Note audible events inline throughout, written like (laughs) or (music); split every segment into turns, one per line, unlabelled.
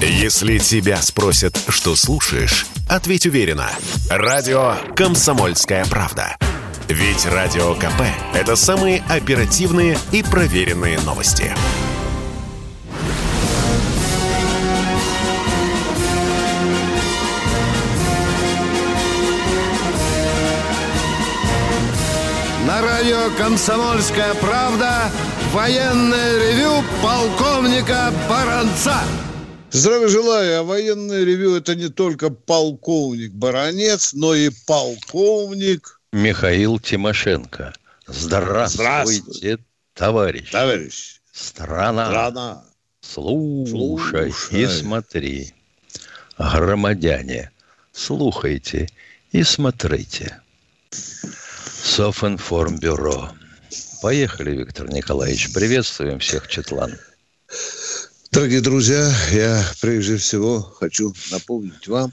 Если тебя спросят, что слушаешь, ответь уверенно. Радио «Комсомольская правда». Ведь Радио КП – это самые оперативные и проверенные новости.
На радио «Комсомольская правда» военное ревю полковника Баранца. Здравия желаю. А военное ревю – это не только полковник Баранец, но и полковник
Михаил Тимошенко. Здравствуйте, Здравствуй. товарищ.
Товарищ.
Страна.
Страна.
Слушай, Слушай и смотри. Громадяне, слухайте и смотрите. Софинформбюро. Поехали, Виктор Николаевич. Приветствуем всех, Четлан.
Дорогие друзья, я прежде всего хочу напомнить вам,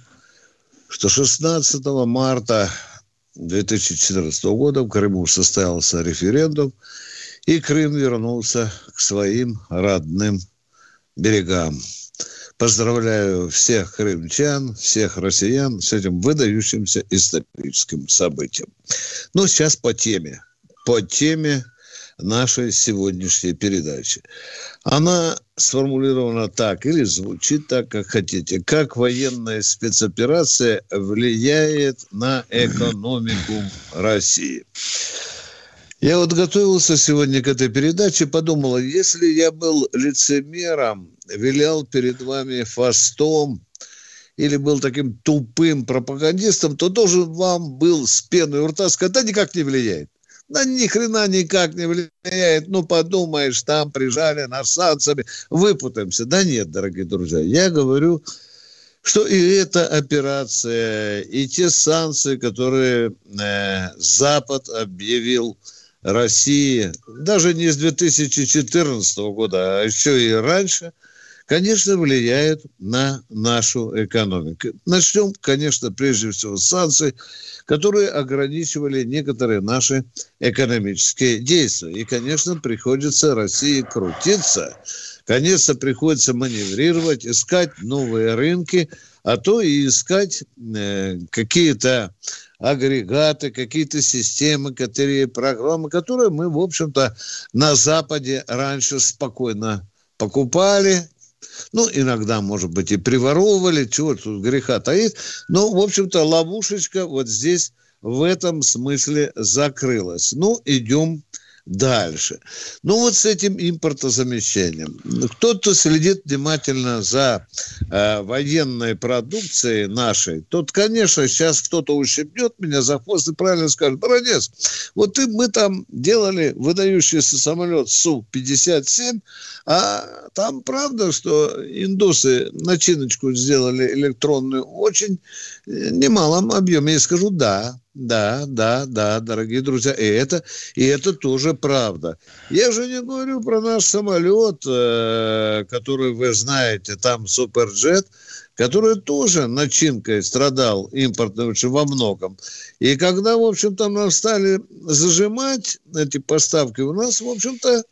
что 16 марта 2014 года в Крыму состоялся референдум, и Крым вернулся к своим родным берегам. Поздравляю всех крымчан, всех россиян с этим выдающимся историческим событием. Ну, сейчас по теме. По теме нашей сегодняшней передачи. Она сформулирована так или звучит так, как хотите. Как военная спецоперация влияет на экономику России? Я вот готовился сегодня к этой передаче, подумал, если я был лицемером, вилял перед вами фастом, или был таким тупым пропагандистом, то должен вам был с пеной у рта сказать, да никак не влияет. Да ни хрена никак не влияет. Ну, подумаешь, там прижали нас санкциями, выпутаемся. Да нет, дорогие друзья, я говорю, что и эта операция, и те санкции, которые э, Запад объявил России, даже не с 2014 года, а еще и раньше – конечно, влияет на нашу экономику. Начнем, конечно, прежде всего с санкций, которые ограничивали некоторые наши экономические действия. И, конечно, приходится России крутиться. Конечно, приходится маневрировать, искать новые рынки, а то и искать э, какие-то агрегаты, какие-то системы, которые, программы, которые мы, в общем-то, на Западе раньше спокойно покупали, ну, иногда, может быть, и приворовывали, чего тут греха таит. Но, в общем-то, ловушечка вот здесь в этом смысле закрылась. Ну, идем дальше. Ну вот с этим импортозамещением. Кто-то следит внимательно за э, военной продукцией нашей, тот, конечно, сейчас кто-то ущипнет меня за хвост и правильно скажет, Баранец, вот ты, мы там делали выдающийся самолет Су-57, а там правда, что индусы начиночку сделали электронную очень немалом объеме. Я скажу, да, да, да, да, дорогие друзья, и это, и это тоже правда. Я же не говорю про наш самолет, э, который вы знаете, там Суперджет, который тоже начинкой страдал импортной очень во многом. И когда, в общем-то, нам стали зажимать эти поставки, у нас, в общем-то,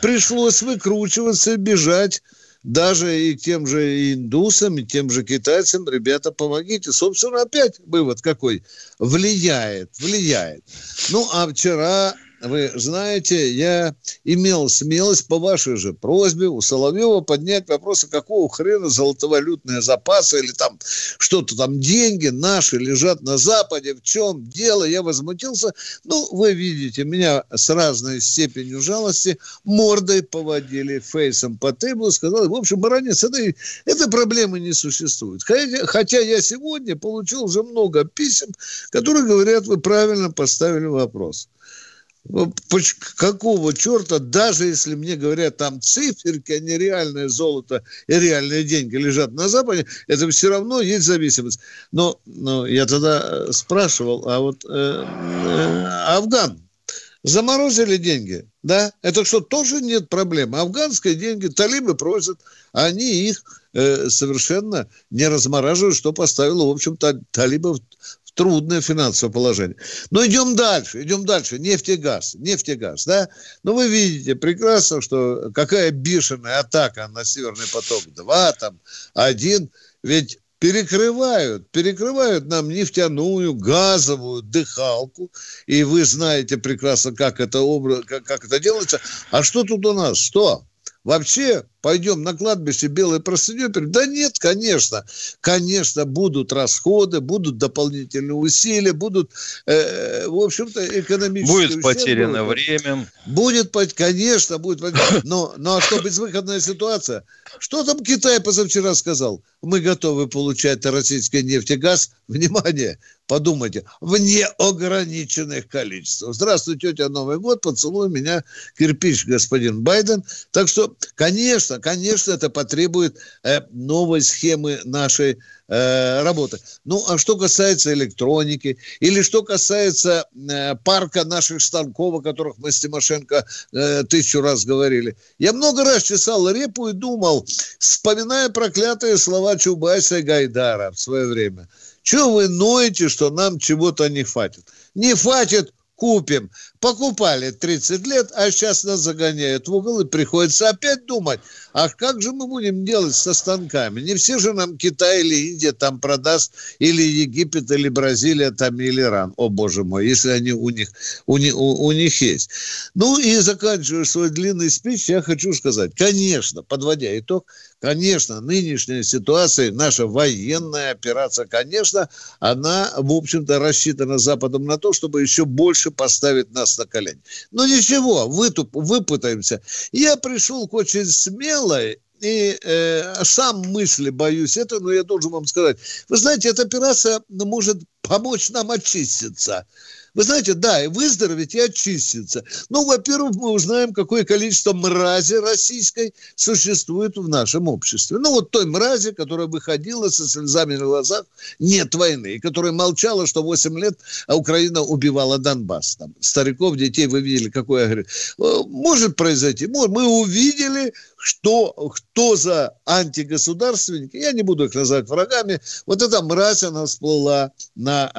пришлось выкручиваться и бежать даже и тем же индусам, и тем же китайцам, ребята, помогите. Собственно, опять вывод какой? Влияет, влияет. Ну, а вчера вы знаете, я имел смелость по вашей же просьбе у Соловьева поднять вопрос, а какого хрена золотовалютные запасы или там что-то там деньги наши лежат на Западе, в чем дело? Я возмутился. Ну, вы видите, меня с разной степенью жалости мордой поводили, фейсом по тейблу, сказал, в общем, баронец, это, этой проблемы не существует. Хотя, хотя я сегодня получил уже много писем, которые говорят, вы правильно поставили вопрос. Ну, какого черта, даже если мне говорят, там циферки, а не реальное золото и реальные деньги лежат на Западе, это все равно есть зависимость. Но, но я тогда э, спрашивал, а вот э, э, Афган, заморозили деньги, да? Это что, тоже нет проблем? Афганские деньги талибы просят, они их э, совершенно не размораживают, что поставило, в общем-то, талибов трудное финансовое положение. Но идем дальше, идем дальше. Нефть и газ, нефть и газ, да? Но вы видите прекрасно, что какая бешеная атака на Северный поток-2, там, один. Ведь перекрывают, перекрывают нам нефтяную, газовую дыхалку, и вы знаете прекрасно, как это, как, как это делается. А что тут у нас? Что? Вообще пойдем на кладбище белой простыней? Да нет, конечно. Конечно, будут расходы, будут дополнительные усилия, будут, э, в общем-то, экономические
Будет потеряно время.
Будет, конечно, будет. Но, но а что безвыходная ситуация? Что там Китай позавчера сказал? Мы готовы получать российский нефть и газ. Внимание, подумайте, в неограниченных количествах. Здравствуй, тетя, Новый год, поцелуй меня, кирпич, господин Байден. Так что, конечно, конечно, это потребует э, новой схемы нашей э, работы. Ну, а что касается электроники, или что касается э, парка наших станков, о которых мы с Тимошенко э, тысячу раз говорили, я много раз чесал репу и думал, вспоминая проклятые слова Чубайса и Гайдара в свое время. Чего вы ноете, что нам чего-то не хватит? Не хватит купим. Покупали 30 лет, а сейчас нас загоняют в угол, и приходится опять думать, а как же мы будем делать со станками? Не все же нам Китай или Индия там продаст, или Египет, или Бразилия, там, или Иран. О, боже мой, если они у них, у, у, у них есть. Ну, и заканчивая свой длинный спич, я хочу сказать, конечно, подводя итог, конечно, нынешняя ситуация, наша военная операция, конечно, она, в общем-то, рассчитана Западом на то, чтобы еще больше поставить нас на колени. Но ничего, вытуп, выпытаемся. Я пришел к очень смелой и э, сам мысли боюсь это, но я должен вам сказать. Вы знаете, эта операция может помочь нам очиститься. Вы знаете, да, и выздороветь, и очиститься. Ну, во-первых, мы узнаем, какое количество мрази российской существует в нашем обществе. Ну, вот той мрази, которая выходила со слезами на глазах, нет войны, и которая молчала, что 8 лет а Украина убивала Донбасс. Там, стариков, детей, вы видели, какое... Э, может произойти. Мы увидели, что, кто за антигосударственники, я не буду их называть врагами, вот эта мразь, она всплыла на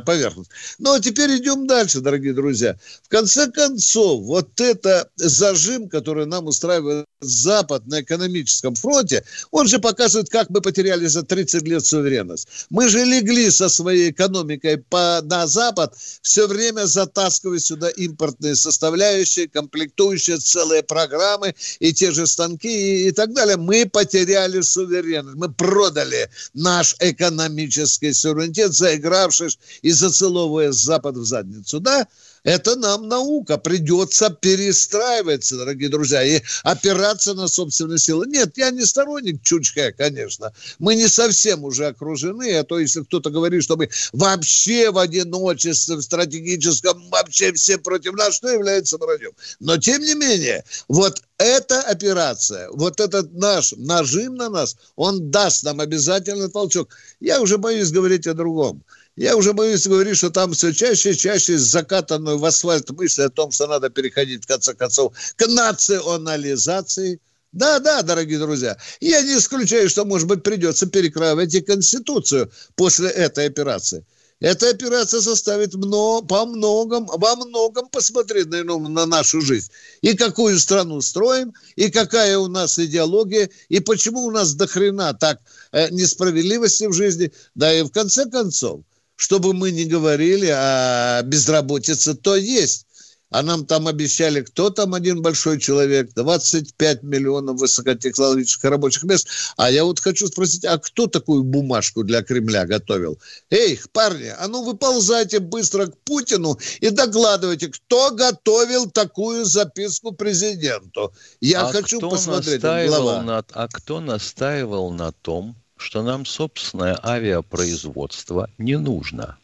э, поверхность. Ну, а теперь идем дальше, дорогие друзья. В конце концов, вот это зажим, который нам устраивает Запад на экономическом фронте, он же показывает, как мы потеряли за 30 лет суверенность. Мы же легли со своей экономикой по, на Запад, все время затаскивая сюда импортные составляющие, комплектующие целые программы и те же станки и, и так далее. Мы потеряли суверенность, мы продали наш экономический суверенитет, заигравшись и зацеловывая Запад в задницу. Да, это нам наука. Придется перестраиваться, дорогие друзья, и опираться на собственные силы. Нет, я не сторонник Чучхе, конечно. Мы не совсем уже окружены, а то если кто-то говорит, что мы вообще в одиночестве, в стратегическом, вообще все против нас, что является враньем. Но, тем не менее, вот эта операция, вот этот наш нажим на нас, он даст нам обязательно толчок. Я уже боюсь говорить о другом. Я уже боюсь говорить, что там все чаще и чаще закатанную в асфальт мысль о том, что надо переходить, в конце концов, к национализации. Да, да, дорогие друзья. Я не исключаю, что, может быть, придется перекраивать и Конституцию после этой операции. Эта операция составит много, по многом, во многом посмотреть на, на нашу жизнь. И какую страну строим, и какая у нас идеология, и почему у нас дохрена так э, несправедливости в жизни. Да и в конце концов, чтобы мы не говорили, а безработица то есть. А нам там обещали, кто там один большой человек, 25 миллионов высокотехнологических рабочих мест. А я вот хочу спросить, а кто такую бумажку для Кремля готовил? Эй, парни, а ну выползайте быстро к Путину и докладывайте, кто готовил такую записку президенту. Я
а
хочу посмотреть.
Настаивал на, а кто настаивал на том, что нам собственное авиапроизводство не нужно.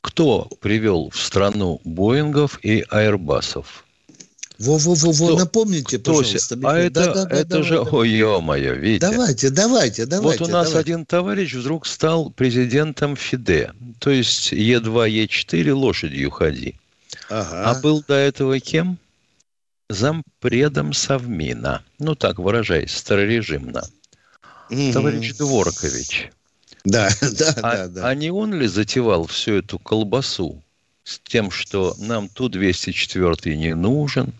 Кто привел в страну Боингов и Аэрбасов?
Во-во-во, напомните, кто, пожалуйста.
А это, да, да, это давай, же, давай. ой, ё-моё, видите.
Давайте, давайте, давайте.
Вот у нас
давайте.
один товарищ вдруг стал президентом ФИДЕ. То есть Е2, Е4 лошадью ходи. Ага. А был до этого кем? Зампредом Совмина. Ну так выражаясь, старорежимно. Товарищ Дворкович. Да, (laughs) да, а, да, да. А не он ли затевал всю эту колбасу с тем, что нам Ту-204 не нужен,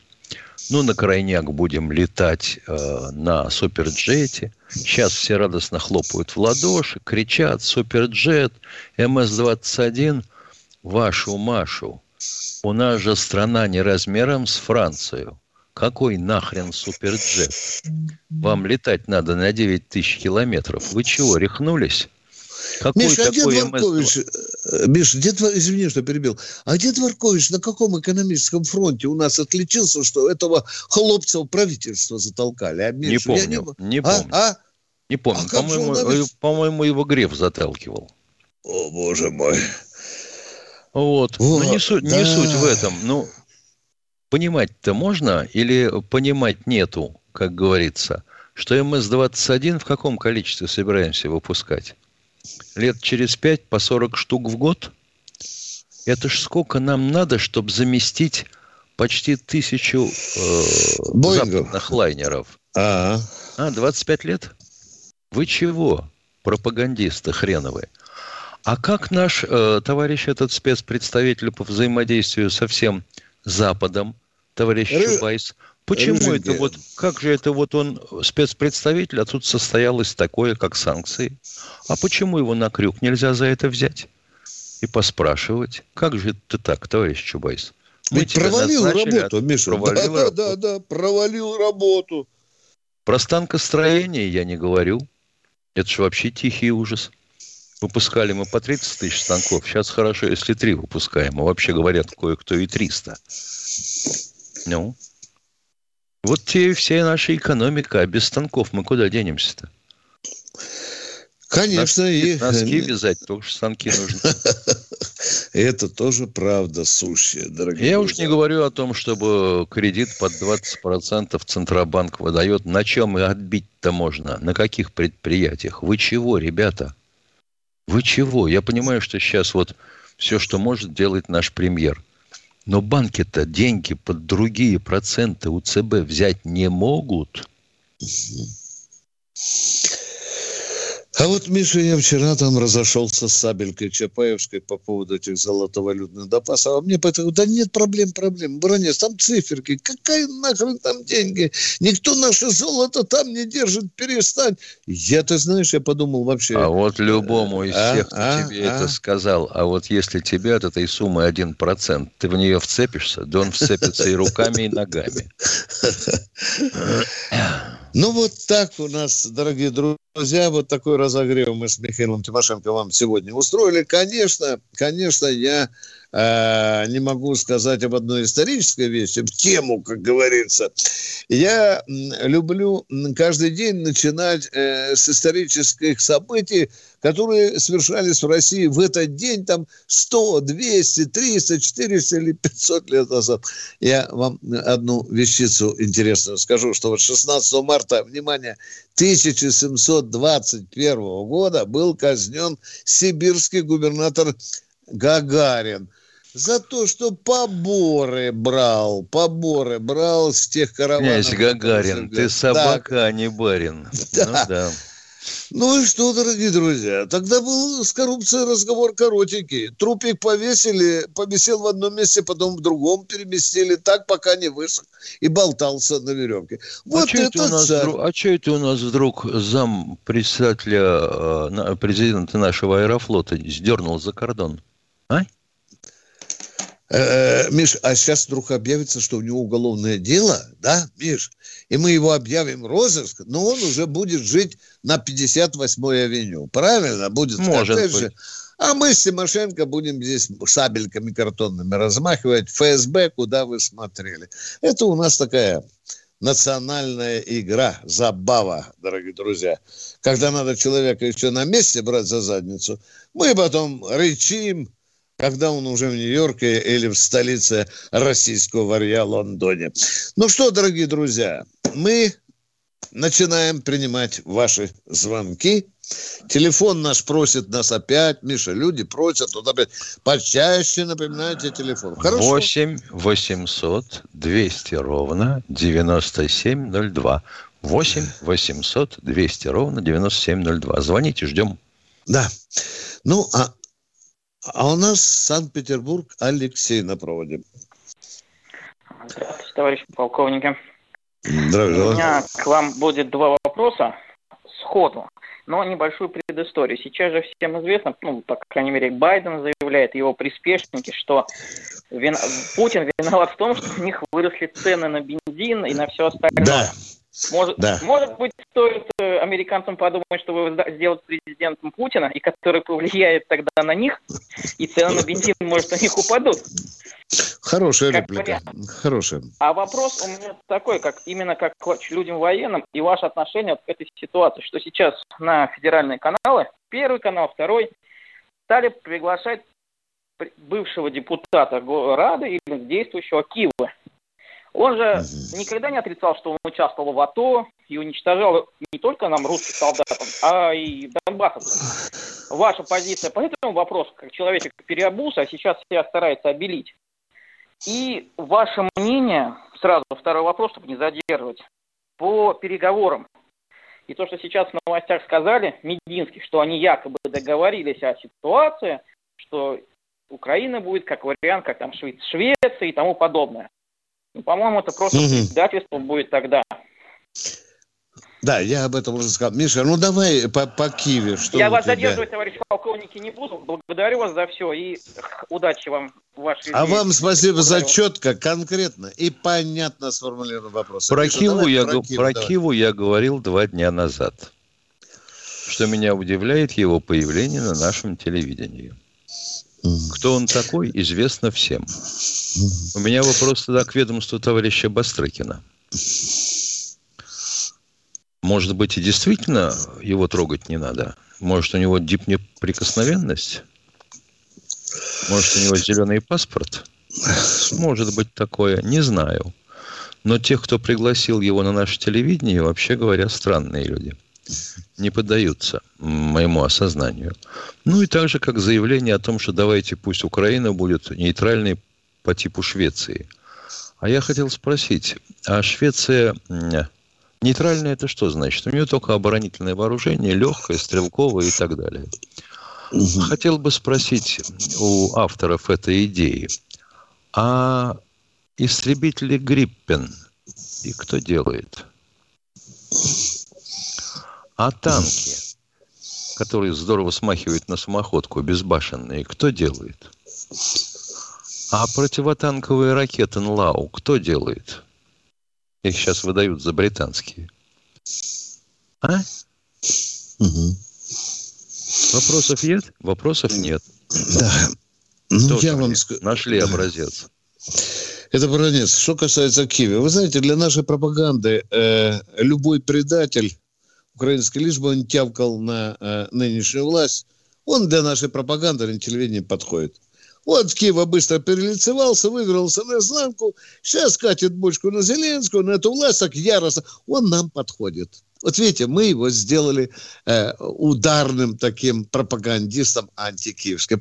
ну, на крайняк будем летать э, на суперджете. Сейчас все радостно хлопают в ладоши, кричат «Суперджет! МС-21!» Вашу Машу! У нас же страна не размером с Францию. Какой нахрен суперджет? Вам летать надо на 9 тысяч километров. Вы чего, рехнулись?
Какой Миша, а дед Варкович, э, Миша, дед, извини, что перебил, а дед Варкович на каком экономическом фронте у нас отличился, что этого хлопца в правительство затолкали?
А, Миша, не помню, не, не а? помню. А? Не помню. А по-моему, э, по-моему, его Греф заталкивал.
О, боже мой.
Вот. вот ну, не, суть, да. не суть в этом. Ну, понимать-то можно или понимать нету, как говорится, что МС-21 в каком количестве собираемся выпускать? лет через пять по 40 штук в год. Это ж сколько нам надо, чтобы заместить почти тысячу э, западных лайнеров. А, а, 25 лет? Вы чего, пропагандисты хреновые? А как наш э, товарищ этот спецпредставитель по взаимодействию со всем Западом, товарищ Ры... Чубайс, Почему Рыженька. это вот, как же это вот он спецпредставитель, а тут состоялось такое, как санкции? А почему его на крюк нельзя за это взять и поспрашивать? Как же это так, товарищ Чубайс?
Мы Ведь провалил работу, а Миша. Провалил да, работу. да, да, да, провалил работу.
Про станкостроение я не говорю. Это же вообще тихий ужас. Выпускали мы по 30 тысяч станков. Сейчас хорошо, если три выпускаем. А вообще говорят, кое-кто и 300. Ну, вот те вся наша экономика, а без станков мы куда денемся-то?
Конечно.
Носки, и... носки вязать, только станки нужны. (laughs)
Это тоже правда сущая, дорогие
Я друзья. уж не говорю о том, чтобы кредит под 20% Центробанк выдает. На чем и отбить-то можно? На каких предприятиях? Вы чего, ребята? Вы чего? Я понимаю, что сейчас вот все, что может, делает наш премьер – но банки-то деньги под другие проценты у ЦБ взять не могут.
А вот, Миша, я вчера там разошелся с Сабелькой Чапаевской по поводу этих золотовалютных запасов. А мне поэтому, да нет проблем, проблем. Бронец, там циферки. Какая нахрен там деньги? Никто наше золото там не держит, перестань. Я, ты знаешь, я подумал вообще...
А вот любому из а, всех, кто а, тебе а? это сказал, а вот если тебе от этой суммы 1%, ты в нее вцепишься, да он вцепится и руками, и ногами. (laughs)
Ну, вот так у нас, дорогие друзья, вот такой разогрев мы с Михаилом Тимошенко вам сегодня устроили. Конечно, конечно, я э, не могу сказать об одной исторической вещи, в тему, как говорится. Я люблю каждый день начинать э, с исторических событий, которые совершались в России в этот день, там 100, 200, 300, 400 или 500 лет назад. Я вам одну вещицу интересную скажу, что вот 16 марта, внимание, 1721 года был казнен сибирский губернатор Гагарин – за то, что поборы брал, поборы брал с тех караванов.
Князь Гагарин, ты собака, да. а не барин. Да. Ну, да.
Ну и что, дорогие друзья, тогда был с коррупцией разговор коротенький. Трупик повесили, повисел в одном месте, потом в другом переместили, так пока не высох и болтался на веревке.
А вот а это, это царь. Вдруг, а что это у нас вдруг зам председателя, э, президента нашего аэрофлота сдернул за кордон? А?
Э, Миш, а сейчас вдруг объявится, что у него уголовное дело, да, Миш? И мы его объявим розыск, но он уже будет жить на 58-й авеню. Правильно? Будет
Может быть. Же.
А мы с Тимошенко будем здесь сабельками картонными размахивать. ФСБ, куда вы смотрели. Это у нас такая национальная игра, забава, дорогие друзья. Когда надо человека еще на месте брать за задницу, мы потом рычим, когда он уже в Нью-Йорке или в столице российского варья Лондоне. Ну что, дорогие друзья, мы начинаем принимать ваши звонки. Телефон наш просит нас опять. Миша, люди просят вот опять. Почаще напоминайте телефон.
Хорошо? 8 800 200 ровно 9702. 8 800 200 ровно 9702. Звоните, ждем.
Да. Ну, а, а у нас Санкт-Петербург Алексей на проводе.
Здравствуйте, товарищ полковники.
Здравия
У меня к вам будет два вопроса сходу, но небольшую предысторию. Сейчас же всем известно, ну, по крайней мере, Байден заявляет, его приспешники, что вин... Путин виноват в том, что у них выросли цены на бензин и на все остальное.
Да.
Может,
Да.
может быть, стоит э, американцам подумать, чтобы сделать президентом Путина, и который повлияет тогда на них, и цены на бензин, может, у них упадут.
Хорошая
Как
реплика. Хорошая.
А вопрос у меня такой, как именно как к людям военным и ваше отношение вот к этой ситуации, что сейчас на федеральные каналы, первый канал, второй, стали приглашать при- бывшего депутата Го- Рады или действующего Киева. Он же никогда не отрицал, что он участвовал в АТО и уничтожал не только нам, русских солдатов, а и донбассовцев. Ваша позиция по этому вопросу, как человек переобулся, а сейчас себя старается обелить. И ваше мнение, сразу второй вопрос, чтобы не задерживать, по переговорам. И то, что сейчас в новостях сказали, Мединский, что они якобы договорились о ситуации, что Украина будет как вариант, как там Шве- Швеция и тому подобное. Ну, по-моему, это просто
Мгм.
предательство будет тогда.
Да, я об этом уже сказал. Миша, ну давай по, по Киеве. Что
Я вас
тебя?
задерживать, товарищ полковники, не буду. Благодарю вас за все и удачи вам в вашей
А
жизни.
вам спасибо за четко, конкретно и понятно сформулированный вопрос.
Про,
Миша,
Киву,
давай
я,
про Киев,
про
давай.
Киву я говорил два дня назад, что меня удивляет его появление на нашем телевидении. Кто он такой, известно всем. У меня вопрос тогда к ведомству товарища Бастрыкина. Может быть, и действительно его трогать не надо? Может, у него дипнеприкосновенность? Может, у него зеленый паспорт? Может быть такое, не знаю. Но тех, кто пригласил его на наше телевидение, вообще говоря, странные люди. Не поддаются моему осознанию. Ну и так же, как заявление о том, что давайте пусть Украина будет нейтральной по типу Швеции. А я хотел спросить, а Швеция нейтральная это что значит? У нее только оборонительное вооружение, легкое, стрелковое и так далее. Хотел бы спросить у авторов этой идеи, а истребители Гриппен и кто делает? А танки, которые здорово смахивают на самоходку, безбашенные, кто делает? А противотанковые ракеты НЛАУ кто делает? Их сейчас выдают за британские. А?
Мгм.
Вопросов нет? Вопросов нет.
Да. Ну,
Тоже
я вам скажу.
Нашли образец.
Это бронец. Что касается Киева, вы знаете, для нашей пропаганды э, любой предатель украинский, лишь бы он тявкал на э, нынешнюю власть, он для нашей пропаганды на телевидении подходит. Вот в Киева быстро перелицевался, выигрался на изнанку, сейчас катит бочку на Зеленскую, на эту власть так яростно. Он нам подходит. Вот видите, мы его сделали э, ударным таким пропагандистом антикиевским.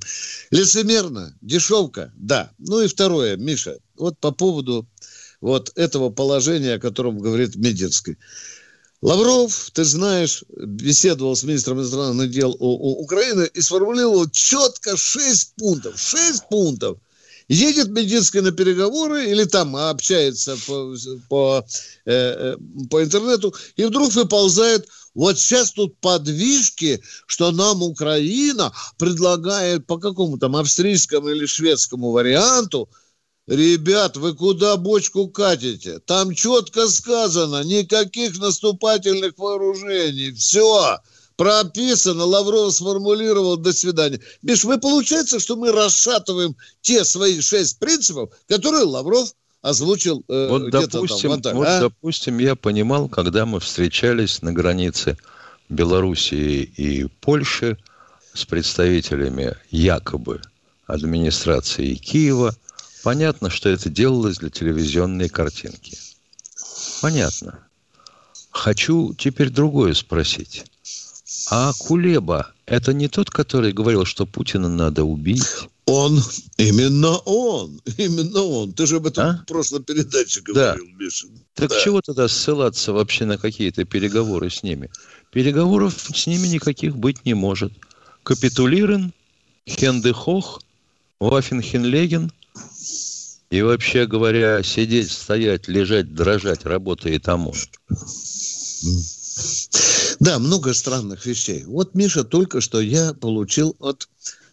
Лицемерно, дешевка, да. Ну и второе, Миша, вот по поводу вот этого положения, о котором говорит Мединский. Лавров, ты знаешь, беседовал с министром иностранных дел Украины и сформулировал четко 6 пунктов. 6 пунктов. Едет Мединский на переговоры или там общается по, по, э, э, по интернету, и вдруг выползает вот сейчас тут подвижки, что нам Украина предлагает по какому там австрийскому или шведскому варианту Ребят, вы куда бочку катите? Там четко сказано, никаких наступательных вооружений. Все, прописано, Лавров сформулировал, до свидания. Биш, вы получается, что мы расшатываем те свои шесть принципов, которые Лавров озвучил э,
Вот,
где-то
допустим,
там. Вот так,
вот,
а?
допустим, я понимал, когда мы встречались на границе Белоруссии и Польши с представителями якобы администрации Киева, понятно, что это делалось для телевизионной картинки. Понятно. Хочу теперь другое спросить. А Кулеба – это не тот, который говорил, что Путина надо убить?
Он, именно он, именно он. Ты же об этом
А?
в прошлой передаче
Да.
говорил, Миша.
Так
Да.
чего тогда ссылаться вообще на какие-то переговоры с ними? Переговоров с ними никаких быть не может. капитулирован, Хендехох, Вафенхенлеген и вообще говоря, сидеть, стоять, лежать, дрожать, работает ОМОН.
Да, много странных вещей. Вот, Миша, только что я получил от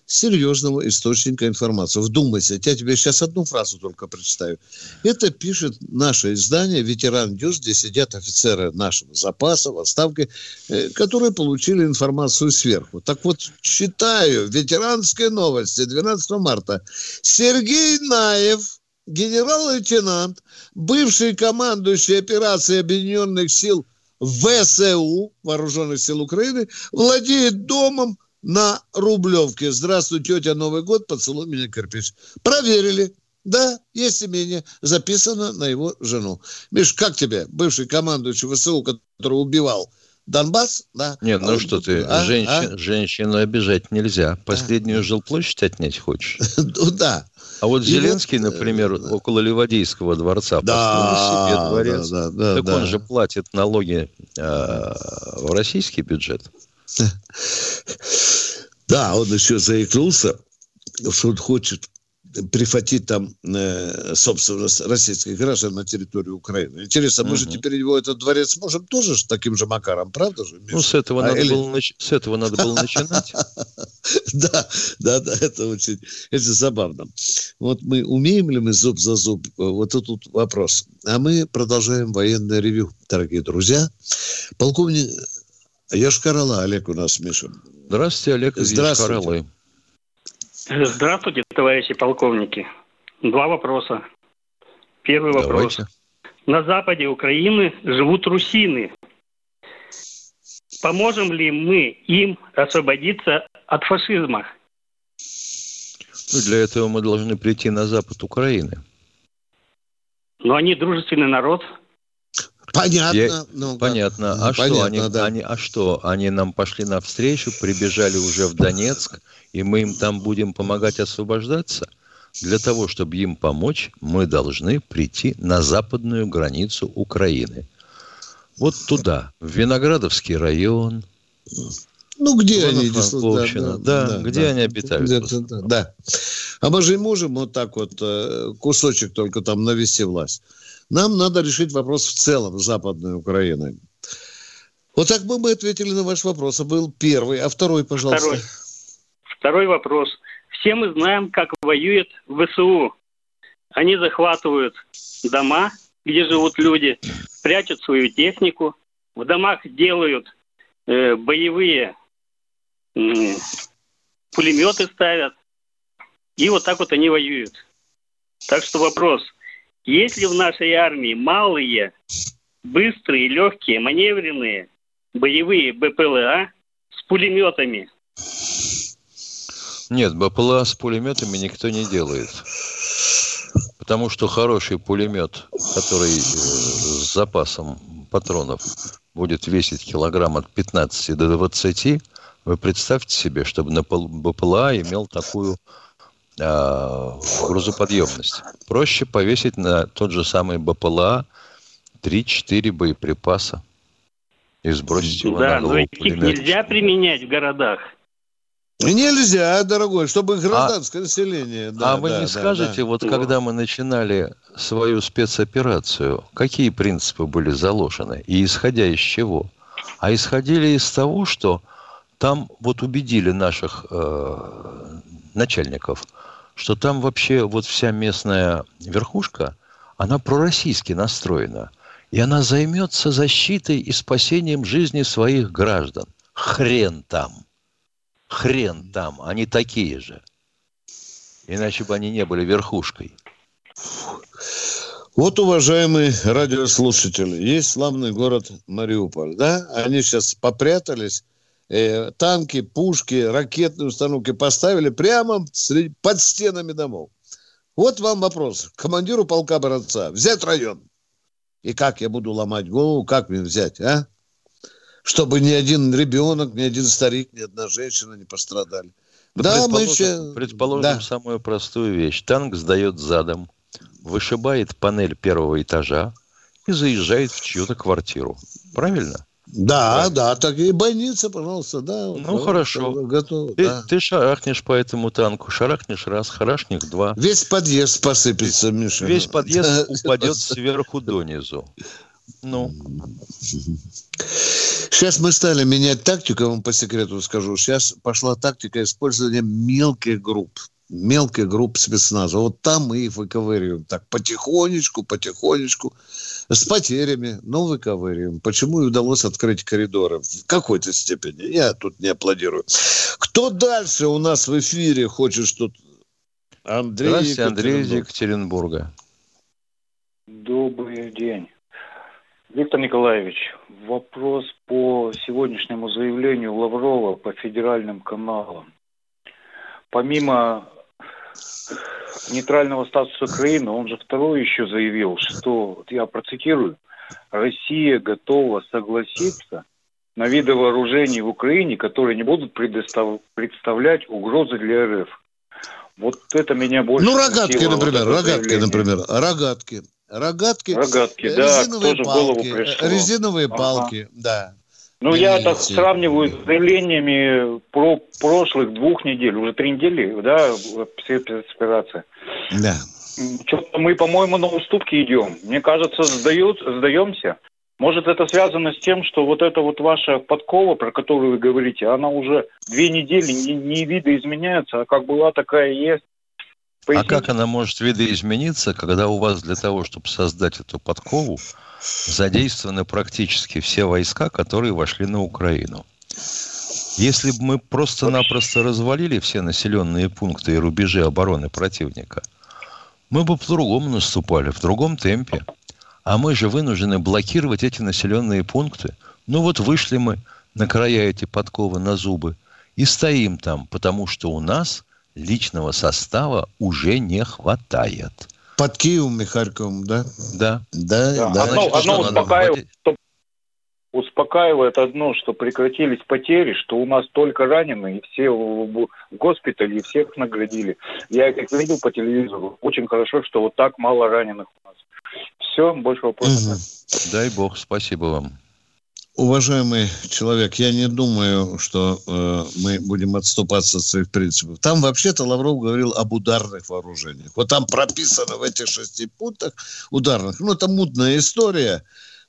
серьезного источника информации. Вдумайся, я тебе сейчас одну фразу только представлю. Это пишет наше издание «Ветеран Дюс», где сидят офицеры нашего запаса в отставке, э, которые получили информацию сверху. Так вот, читаю ветеранские новости 12 марта. Сергей Наев, генерал-лейтенант, бывший командующий операцией Объединенных сил ВСУ, Вооруженных сил Украины, владеет домом на Рублевке. Здравствуй, тетя, Новый год, поцелуй меня, кирпич. Проверили. Да, есть имение, записано на его жену. Миш, как тебе, бывший командующий ВСУ, который убивал Донбасс, да.
Нет, ну а, что ты, а, женщин, а? женщину обижать нельзя. Последнюю а. жилплощадь отнять хочешь? (laughs)
Ну да.
А вот Зеленский, вот, например, э, около Ливадийского дворца да, построил себе дворец. Да, да, так да, он же платит налоги э, в российский бюджет. (laughs)
Да, он еще заикнулся, что он хочет прихватить там, э, собственно, российских граждан на территорию Украины. Интересно, мы угу. же теперь его этот дворец можем тоже таким же макаром, правда же?
Миша? Ну, с этого, а, надо или... было, с этого надо было начинать. (laughs)
Да, да, да, это очень это забавно. Вот мы умеем ли мы зуб за зуб? Вот тут вопрос. А мы продолжаем военное ревю, дорогие друзья. Полковник Яшкарала Олег у нас, Миша.
Здравствуйте, Олег из Здравствуйте.
Здравствуйте, товарищи полковники. Два вопроса. Первый вопрос. Давайте. На западе Украины живут русины. Поможем ли мы им освободиться от фашизма?
Ну, для этого мы должны прийти на запад Украины.
Но они дружественный народ.
Понятно. Я...
Ну, Понятно. А Понятно, что они, да. они, а что они нам пошли навстречу, прибежали уже в Донецк, и мы им там будем помогать освобождаться? Для того, чтобы им помочь, мы должны прийти на западную границу Украины. Вот туда, в Виноградовский район.
Ну, где они?
Да, да, да, где да, они обитают?
Да, да. А мы же можем вот так вот э, кусочек только там навести власть. Нам надо решить вопрос в целом Западной Украины. Вот так бы мы ответили на ваш вопрос. А был первый. А второй, пожалуйста.
Второй, второй вопрос. Все мы знаем, как воюет ВСУ. Они захватывают дома, где живут люди, прячут свою технику, в домах делают э, боевые э, пулеметы ставят, и вот так вот они воюют. Так что вопрос, есть ли в нашей армии малые, быстрые, легкие, маневренные, боевые БПЛА с пулеметами?
Нет, БПЛА с пулеметами никто не делает. Потому что хороший пулемет, который э, с запасом патронов будет весить килограмм от 15 до 20, вы представьте себе, чтобы на БПЛА имел такую грузоподъемность. Проще повесить на тот же самый БПЛА 3-4 боеприпаса и сбросить его да, на голову. Да, но
их нельзя применять в городах.
Нельзя, дорогой, чтобы гражданское а, население.
Да, а вы да, не да, скажете, да. вот да. когда мы начинали свою спецоперацию, какие принципы были заложены и исходя из чего? А исходили из того, что там вот убедили наших э, начальников, что там вообще вот вся местная верхушка, она пророссийски настроена. И она займется защитой и спасением жизни своих граждан. Хрен там. Хрен там. Они такие же. Иначе бы они не были верхушкой.
Вот, уважаемые радиослушатели, есть славный город Мариуполь, да? Они сейчас попрятались э, танки, пушки, ракетные установки поставили прямо среди, под стенами домов. Вот вам вопрос. Командиру полка Бородца. Взять район. И как я буду ломать голову, как мне взять, а? Чтобы ни один ребенок, ни один старик, ни одна женщина не пострадали.
Да, да мы еще... Предположим да. самую простую вещь. Танк сдает задом, вышибает панель первого этажа и заезжает в чью-то квартиру. Правильно?
Да, да, так и больница, пожалуйста, да.
Ну, хорошо. Готов, ты, да. ты шарахнешь по этому танку, шарахнешь раз, шарахнешь два.
Весь подъезд посыпется, Миша.
Весь подъезд (laughs) упадет сверху донизу. Ну.
Сейчас мы стали менять тактику, я вам по секрету скажу. Сейчас пошла тактика использования мелких групп мелких групп спецназа. Вот там мы их выковыриваем. Так, потихонечку, потихонечку, с потерями, но выковыриваем. Почему и удалось открыть коридоры? В какой-то степени. Я тут не аплодирую. Кто дальше у нас в эфире хочет что-то?
Андрей Здравствуйте, Андрей из Екатеринбурга.
Добрый день. Виктор Николаевич, вопрос по сегодняшнему заявлению Лаврова по федеральным каналам. Помимо нейтрального статуса Украины, он же второй еще заявил, что, я процитирую, Россия готова согласиться на виды вооружений в Украине, которые не будут представлять угрозы для РФ. Вот это меня больше...
Ну, рогатки, например, вот рогатки, например, рогатки. Рогатки,
рогатки да, резиновые
палки, голову пришло. резиновые ага. палки, да.
Ну, я так сравниваю с заявлениями про прошлых двух недель, уже три недели, да, спецоперация.
Да.
Что-то мы, по-моему, на уступки идем. Мне кажется, сдают, сдаемся. Может, это связано с тем, что вот эта вот ваша подкова, про которую вы говорите, она уже две недели не, не видоизменяется, а как была, такая и есть.
Поясните? А как она может видоизмениться, когда у вас для того, чтобы создать эту подкову, задействованы практически все войска, которые вошли на Украину. Если бы мы просто-напросто развалили все населенные пункты и рубежи обороны противника, мы бы по-другому наступали, в другом темпе. А мы же вынуждены блокировать эти населенные пункты. Ну вот вышли мы на края эти подковы на зубы и стоим там, потому что у нас личного состава уже не хватает.
Под Киевом и Харьковом, да?
Да.
Да, да. да. Одно, одно успокаивает, что, успокаивает одно, что прекратились потери, что у нас только раненые, и все в госпитале, и всех наградили. Я как видел по телевизору, очень хорошо, что вот так мало раненых у нас. Все, больше вопросов
нет. Дай бог, спасибо вам.
Уважаемый человек, я не думаю, что э, мы будем отступаться от своих принципов. Там вообще-то Лавров говорил об ударных вооружениях. Вот там прописано в этих шести пунктах ударных. Ну, это мутная история.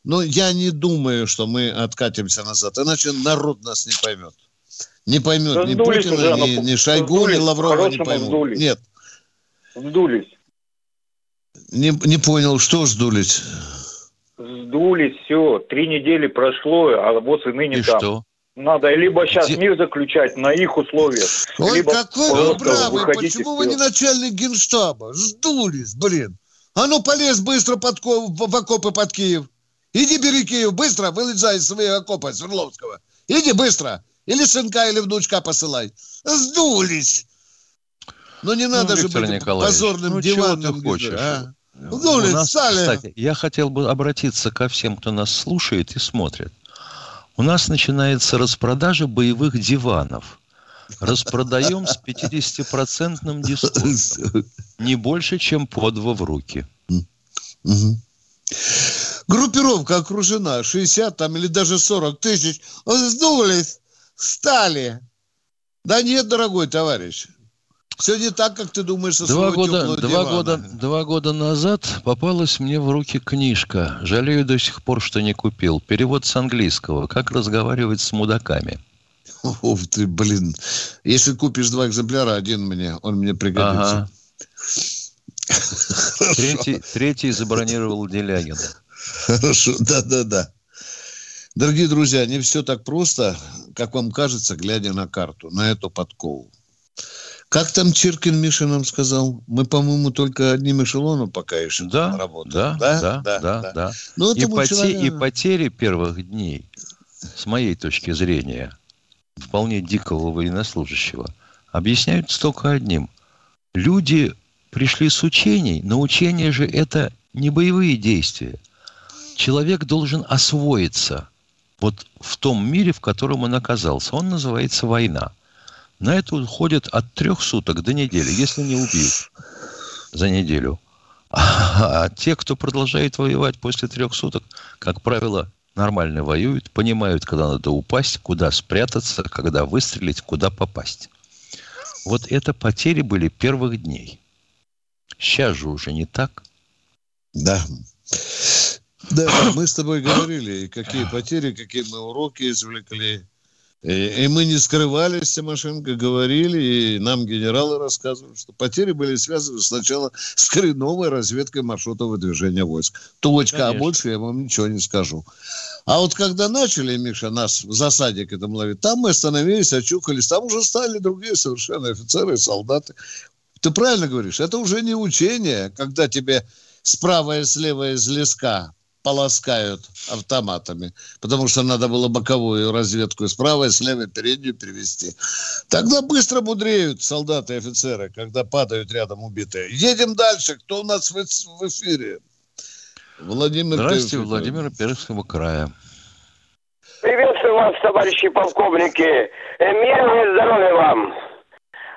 Но я не думаю, что мы откатимся назад. Иначе народ нас не поймет. Не поймет да ни Путина, уже, ни, ни Шойгу, ни Лаврова не поймут. Сдулись. Нет.
Сдулись.
Не, не понял, что сдулись?
Сдулись, все, три недели прошло, а вот и ныне и там. Что? Надо либо сейчас Где... мир заключать на их условиях,
Ой, либо какой вы бравый, почему вы не начальник генштаба? Сдулись, блин. А ну полез быстро под, в окопы под Киев. Иди бери Киев, быстро вылезай из своих окопов Свердловского. Иди быстро. Или сынка, или внучка посылай. Сдулись. Но не ну, надо ну, же быть позорным ну, диванным.
Чего ты хочешь? А? Ну, у нас, кстати, я хотел бы обратиться ко всем, кто нас слушает и смотрит. У нас начинается распродажа боевых диванов. Распродаем с 50-процентным дисконтом. Не больше, чем по два в руки.
Группировка окружена. 60 там или даже 40 тысяч. Сдулись, стали. Да нет, дорогой товарищ. Все не так, как ты думаешь,
два года, два года, два года назад попалась мне в руки книжка. Жалею до сих пор, что не купил. Перевод с английского. Как разговаривать с мудаками.
Ух ты, блин. Если купишь два экземпляра, один мне, он мне пригодится. Ага.
Третий, третий забронировал Делягин.
Хорошо, да-да-да. Дорогие друзья, не все так просто, как вам кажется, глядя на карту, на эту подкову. Как там Чиркин Миша нам сказал? Мы, по-моему, только одним эшелоном пока еще
да, работаем. Да, да, да, да. да, да. Ну, и, поте- человек... и потери первых дней, с моей точки зрения, вполне дикого военнослужащего, объясняются только одним. Люди пришли с учений, но учения же это не боевые действия. Человек должен освоиться вот в том мире, в котором он оказался. Он называется война. На это уходит от трех суток до недели, если не убьют за неделю. А те, кто продолжает воевать после трех суток, как правило, нормально воюют, понимают, когда надо упасть, куда спрятаться, когда выстрелить, куда попасть. Вот это потери были первых дней. Сейчас же уже не так.
Да. Да, мы с тобой говорили, какие потери, какие мы уроки извлекли. И, и мы не скрывались, Тимошенко, говорили, и нам генералы рассказывали, что потери были связаны сначала с хреновой разведкой маршрута выдвижения войск. Точка, Конечно. а больше я вам ничего не скажу. А вот когда начали, Миша, нас в засаде к этому ловить, там мы остановились, очухались, там уже стали другие совершенно офицеры и солдаты. Ты правильно говоришь, это уже не учение, когда тебе справа и слева из леска полоскают автоматами, потому что надо было боковую разведку справа и слева переднюю перевести. Тогда быстро мудреют солдаты и офицеры, когда падают рядом убитые. Едем дальше. Кто у нас в, в эфире?
Владимир Здравствуйте, Пермского. Владимир Пермского края.
Приветствую вас, товарищи полковники. Мира и здоровья вам.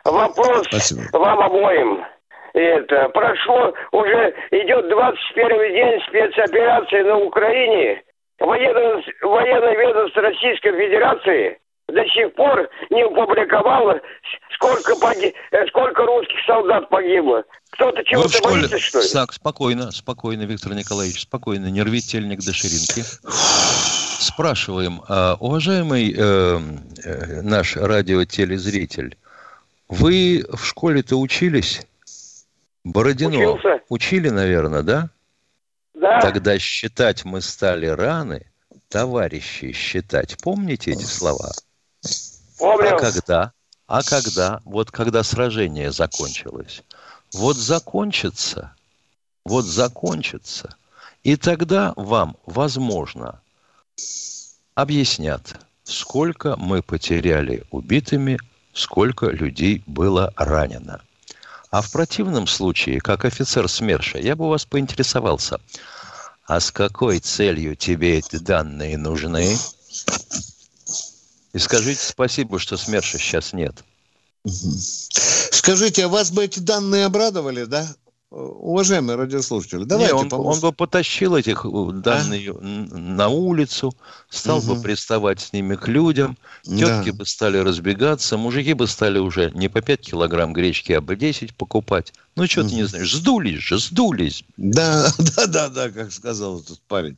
Вопрос Спасибо. вам обоим это, прошло, уже идет 21 день спецоперации на Украине. Военное, военное ведомство Российской Федерации до сих пор не опубликовало, сколько, поги... Э, сколько русских солдат погибло. Кто-то чего-то школе... боится, что ли?
Так, спокойно, спокойно, Виктор Николаевич, спокойно, не рви тельник до ширинки. Спрашиваем, а, уважаемый э, э, наш радиотелезритель, вы в школе-то учились? Бородино Учился. учили, наверное, да?
Да.
Тогда считать мы стали раны, товарищи считать. Помните эти слова?
Помню.
А когда? А когда? Вот когда сражение закончилось. Вот закончится, вот закончится. И тогда вам, возможно, объяснят, сколько мы потеряли убитыми, сколько людей было ранено. А в противном случае, как офицер СМЕРШа, я бы у вас поинтересовался, а с какой целью тебе эти данные нужны? И скажите спасибо, что СМЕРШа сейчас нет.
Скажите, а вас бы эти данные обрадовали, да? Уважаемые радиослушатели, давайте
Не, он, он бы потащил этих э, данных а? на улицу, стал угу. бы приставать с ними к людям, тетки да. бы стали разбегаться, мужики бы стали уже не по 5 килограмм гречки, а по 10 покупать. Ну, что угу. ты не знаешь, сдулись же, сдулись.
Да, (laughs) да, да, да, как сказал этот парень.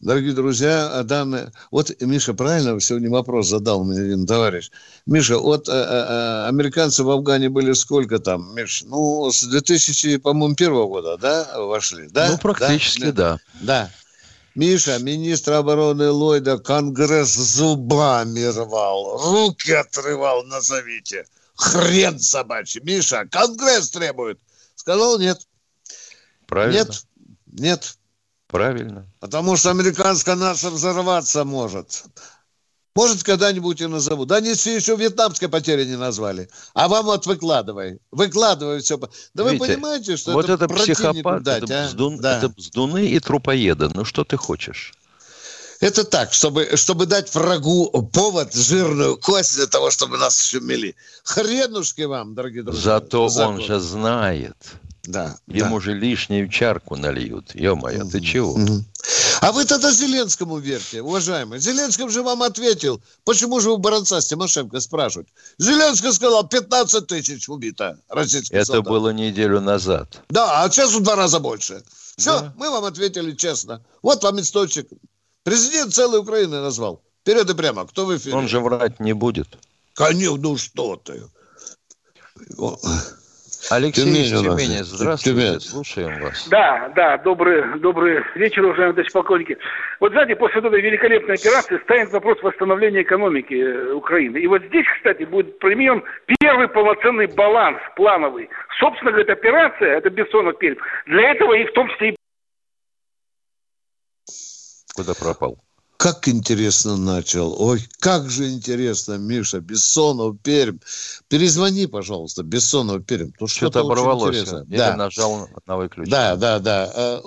Дорогие друзья, данные... Вот Миша правильно сегодня вопрос задал мне один товарищ. Миша, вот э, э, э, американцы в Афгане были сколько там, Миш? Ну, с 2000, по-моему, первого года, да, вошли, да?
Ну, практически, да.
Да. да. Миша, министр обороны Ллойда Конгресс зубами рвал, руки отрывал, назовите. Хрен собачий. Миша, Конгресс требует. Сказал нет.
Правильно.
Нет, нет.
Правильно.
Потому что американская наша взорваться может. Может, когда-нибудь и назову. Да они все еще вьетнамской потери не назвали. А вам вот выкладывай. Выкладывай все. Да Видите, вы понимаете, что
вот это, это психопат, дать, это, а? бздун, да. это бздуны и трупоеды. Ну, что ты хочешь?
Это так, чтобы, чтобы дать врагу повод, жирную кость для того, чтобы нас шумели. Хренушки вам, дорогие друзья.
Зато закон. он же знает,
да.
Ему
да.
же лишнюю чарку нальют. Ё-моё, ты чего?
А вы тогда Зеленскому верьте, уважаемый. Зеленский же вам ответил. Почему же вы Баранца с Тимошенко спрашивать? Зеленский сказал, 15 тысяч убито российских
Это солдат. было неделю назад.
Да, а сейчас в два раза больше. Все, да. мы вам ответили честно. Вот вам источник. Президент целой Украины назвал. Вперед и прямо. Кто в эфире?
Он же врать не будет.
Конечно, ну что ты.
Алексей Тюмень из Тюмени, здравствуйте, Тюмень. слушаем вас.
Да, да, добрый, добрый вечер, уважаемые товарищи полковники. Вот знаете, после этой великолепной операции станет вопрос восстановления экономики э, Украины. И вот здесь, кстати, будет применен первый полноценный баланс плановый. Собственно говоря, операция, это Бессонов Пермь, для этого и в том числе и
Куда пропал?
Как интересно начал. Ой, как же интересно, Миша. Бессонов, Пермь. Перезвони, пожалуйста, Бессонов, Пермь.
Тут что-то, что оборвалось. Интересно. Я да. нажал на выключение.
Да, да, да. А,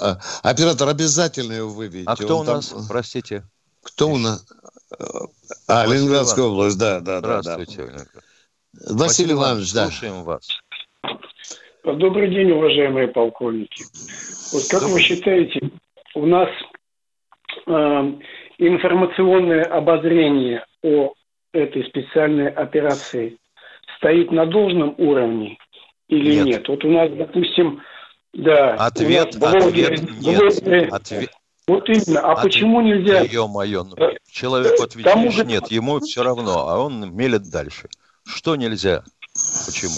а, оператор, обязательно его выведите.
А кто Он у нас, там... простите?
Кто у нас? А, Ленинградская область, да, да,
да. Здравствуйте.
Да. Василий Иванович, да.
Слушаем вас.
Добрый день, уважаемые полковники. Вот как Добрый. вы считаете, у нас э, информационное обозрение о этой специальной операции стоит на должном уровне или нет? нет? Вот у нас, допустим, да.
Ответ, блогеры, ответ нет. Блогеры,
ответ. Вот именно. А ответ, почему нельзя?
Ё-моё, ну, человеку отвечаешь, Тому... нет, ему все равно, а он мелет дальше. Что нельзя? Почему?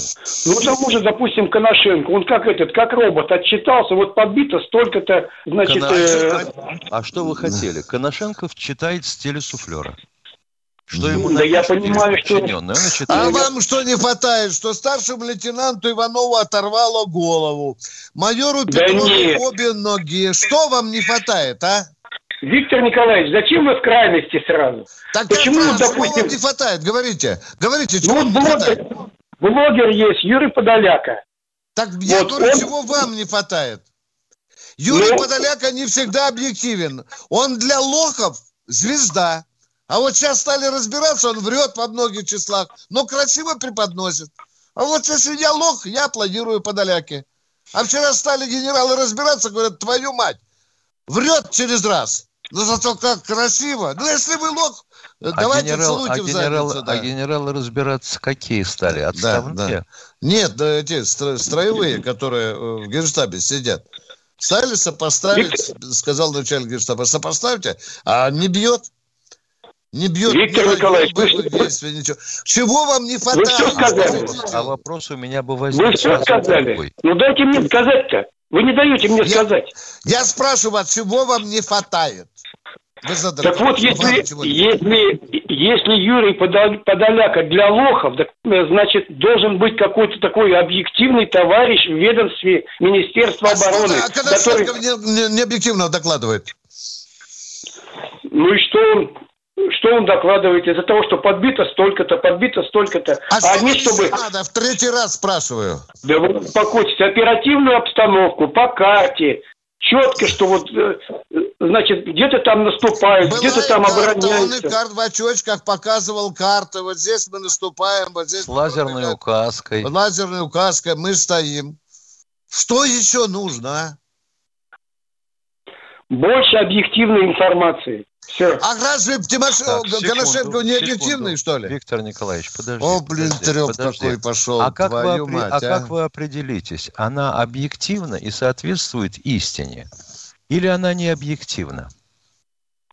Ну, тому же, допустим, Коношенко, он как этот, как робот, отчитался, вот подбито столько-то, значит... Кона...
Э... А что вы хотели? Коношенков читает в стиле суфлера.
Что ему да я понимаю, что...
А вам что не хватает? Что старшему лейтенанту Иванову оторвало голову, майору Петрову да обе ноги. Что вам не хватает, а?
Виктор Николаевич, зачем вы в крайности сразу?
Так Почему, как, допустим... Не хватает? Говорите, говорите, чего
ну, блогер, блогер есть, Юрий Подоляка.
Так вот, я говорю, он... чего вам не хватает? Юрий ну... Подоляка не всегда объективен. Он для лохов звезда. А вот сейчас стали разбираться, он врет во многих числах, но красиво преподносит. А вот если я лох, я аплодирую Подоляке. А вчера стали генералы разбираться, говорят, твою мать, врет через раз. Но зато как красиво. Ну, если вы лох, а давайте генерал, целуйте а в генерал, задницу.
Да. А генералы разбираться какие стали? Отставники? Да, да.
Нет, да, эти строевые, которые э, в генштабе сидят. Стали сопоставить, сказал начальник генштаба, сопоставьте, а не бьет. Не бьет.
Виктор Николаевич, вы,
действия, ничего. Чего вам не хватает? Вы все
сказали. А вопрос у меня бы возник.
Вы все сказали. Такой. Ну дайте мне сказать-то. Вы не даете мне
я,
сказать.
Я спрашиваю вас, чего вам не хватает?
Вы задали так вот, если, если, если Юрий Подоляка для лохов, так, э, значит, должен быть какой-то такой объективный товарищ в ведомстве Министерства а обороны.
Что, а когда который... не, не, не объективно докладывает?
Ну и что он что он докладывает из-за того, что подбито столько-то, подбито столько-то.
А, а они, чтобы... надо? В третий раз спрашиваю.
Да вы успокойтесь. Оперативную обстановку по карте, четко, что вот, э, значит, где-то там наступают, где-то там обороняются.
Карт в очочках показывал карты. Вот здесь мы наступаем, вот здесь... С
лазерной указкой.
Лазерной указкой мы стоим. Что еще нужно, а?
Больше объективной информации. Все.
А разве Тимошенко, Коношенко не объективный, что ли?
Виктор Николаевич, подожди.
О, блин, треп такой пошел,
а как твою вы, мать, а, а как вы определитесь? Она объективна и соответствует истине? Или она не объективна?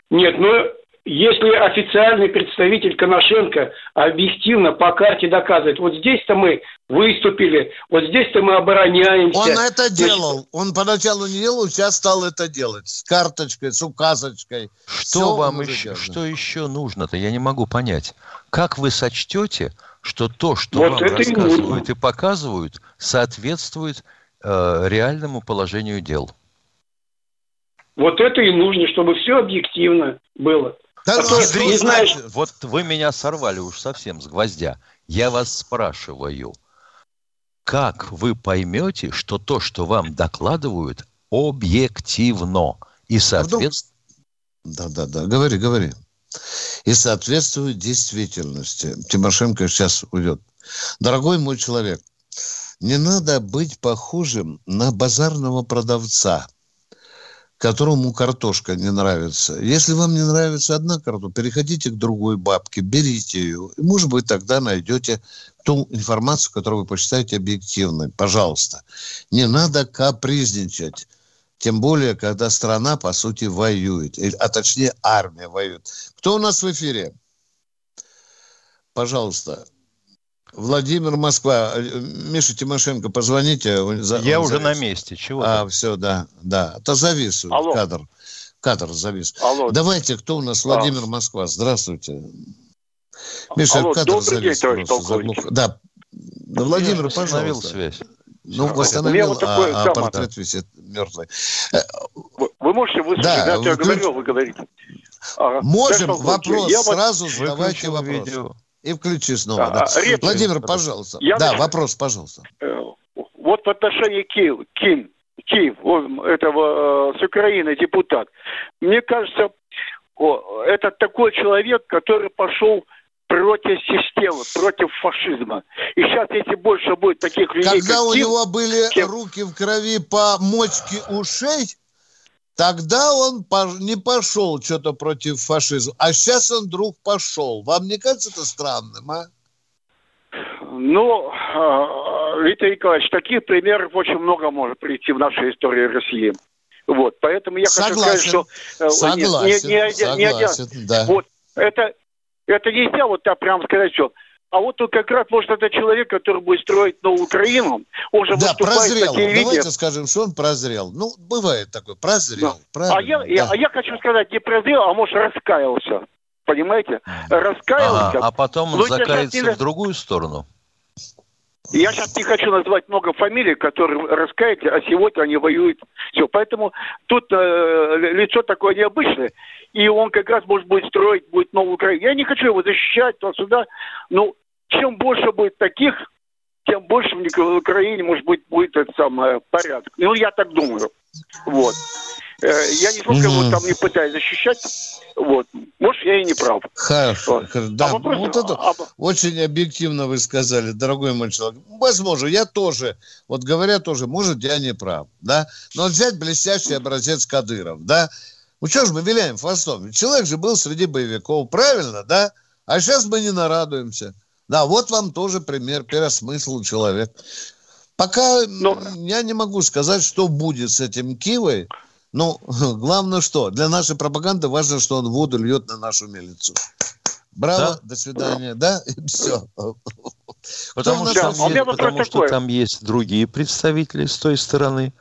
Нет, ну если официальный представитель Коношенко объективно по карте доказывает, вот здесь-то мы выступили, вот здесь-то мы обороняемся.
Он это делал. Он поначалу не делал, сейчас стал это делать. С карточкой, с указочкой.
Что Все вам еще, что еще нужно-то? Я не могу понять. Как вы сочтете, что то, что вот вам рассказывают и, и показывают, соответствует э, реальному положению дел?
Вот это и нужно, чтобы все объективно было.
Да, а то, не знаешь... Вот вы меня сорвали уж совсем с гвоздя. Я вас спрашиваю, как вы поймете, что то, что вам докладывают, объективно и соответствует...
Да, да, да, говори, говори. И соответствует действительности. Тимошенко сейчас уйдет. Дорогой мой человек, не надо быть похожим на базарного продавца – которому картошка не нравится. Если вам не нравится одна картошка, переходите к другой бабке, берите ее. И, может быть, тогда найдете ту информацию, которую вы посчитаете объективной. Пожалуйста. Не надо капризничать. Тем более, когда страна, по сути, воюет. А точнее, армия воюет. Кто у нас в эфире? Пожалуйста. Владимир Москва. Миша Тимошенко, позвоните.
Я уже завис. на месте. Чего?
А, все, да, да. Это завис Алло. кадр. Кадр завис. Алло. Давайте, кто у нас? Владимир Москва. Здравствуйте.
Миша, Алло, кадр завис. День,
заглух... Да. Владимир, Я пожалуйста. связь. Ну, восстановил, вот такой, а, а портрет висит мертвый.
Вы, вы можете выслушать, да, да, я говорил, вы говорите.
Ага. Можем, вопрос, я сразу задавайте вопрос. Видео. И включи снова. Да. Да. Речь, Владимир, пожалуйста. Я да, вопрос, пожалуйста. Э,
вот в отношении Киев, Ким, Киев, этого э, с Украины депутат. Мне кажется, это такой человек, который пошел против системы, против фашизма. И сейчас, если больше будет таких людей,
Когда у Ким, него были Ким... руки в крови по мочке ушей, Тогда он не пошел что-то против фашизма, а сейчас он вдруг пошел. Вам не кажется это странным, а?
Ну, а, Виктор Николаевич, таких примеров очень много может прийти в нашей истории России. Вот, поэтому я
согласен,
хочу сказать,
что... Согласен, не, не, не, согласен, не, да.
Вот, это, это нельзя вот так прямо сказать, что а вот тут как раз, может, это человек, который будет строить новую Украину, он же
да, прозрел. Давайте скажем, что он прозрел. Ну, бывает такое, прозрел.
Да. А, я, да. я, а я хочу сказать, не прозрел, а может, раскаялся. Понимаете? Раскаялся.
А, а потом он закается не... в другую сторону.
Я сейчас не хочу назвать много фамилий, которые раскаялись, а сегодня они воюют. Все, поэтому тут э, лицо такое необычное. И он как раз, может, будет строить, будет новую Украину. Я не хочу его защищать туда-сюда, но чем больше будет таких, тем больше в Украине, может быть, будет этот самый порядок. Ну, я так думаю. Вот. Э, я нисколько его там не пытаюсь защищать. Вот. Может, я и не прав.
Хорошо. Вот. Да, а вопрос, вот это а... очень объективно вы сказали, дорогой мой человек. Возможно, я тоже, вот говоря тоже, может, я не прав, да. Но взять блестящий образец Кадыров, да. Ну, что ж мы виляем хвостом? Человек же был среди боевиков, правильно, да? А сейчас мы не нарадуемся. Да, вот вам тоже пример переосмысл человек. Пока Но... я не могу сказать, что будет с этим Кивой. Но (laughs) главное что? Для нашей пропаганды важно, что он воду льет на нашу милицу. Браво, да? до свидания, да, (laughs) и все.
Потому, что, там, есть, потому что там есть другие представители с той стороны,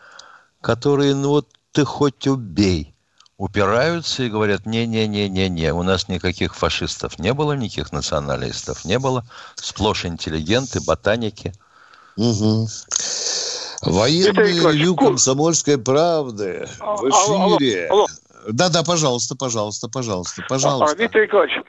которые, ну вот ты хоть убей упираются и говорят, не-не-не-не-не, у нас никаких фашистов не было, никаких националистов не было, сплошь интеллигенты, ботаники.
Угу. Военный ревью комсомольской правды в эфире. Да-да, пожалуйста, пожалуйста, пожалуйста, пожалуйста.
А, Виктор Николаевич,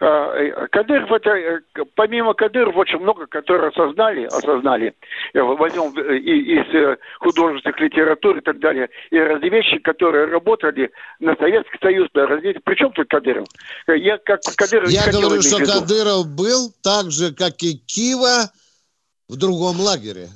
Кадыров это, э, помимо Кадыров очень много, которые осознали, осознали, э, возьмем из художественных литератур и так далее, и вещи, которые работали на Советский Союз, на развитие. Причем тут Кадыров?
Я, как Кадыров, Я говорю, что Кадыров был так же, как и Кива в другом лагере.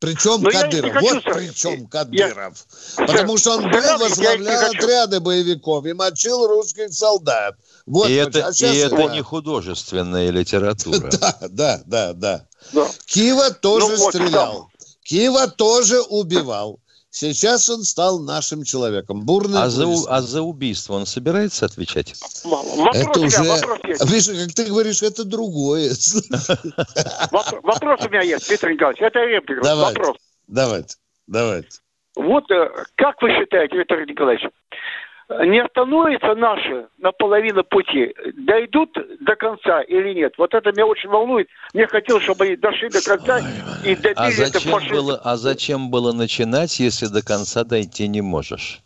Причем Но Кадыров. Вот причем Кадыров. Я... Потому что он был, возглавлял отряды боевиков и мочил русских солдат.
Вот, и это, а и это не художественная литература. (laughs)
Да, да, да, да. да. Кива тоже ну, стрелял. Кива тоже убивал. Сейчас он стал нашим человеком. Бурный
а, за, а за убийство он собирается отвечать?
Вопрос это уже... Вопрос есть. Видишь, как ты говоришь, это другое.
Вопрос у меня есть, Виктор Николаевич. Это реплика.
Давайте, вопрос. Давайте, давайте.
Вот э, как вы считаете, Виктор Николаевич, не остановятся наши на половину пути, дойдут до конца или нет? Вот это меня очень волнует. Мне хотелось, чтобы они дошли до конца Ой, и добили
а зачем это было, А зачем было начинать, если до конца дойти не можешь?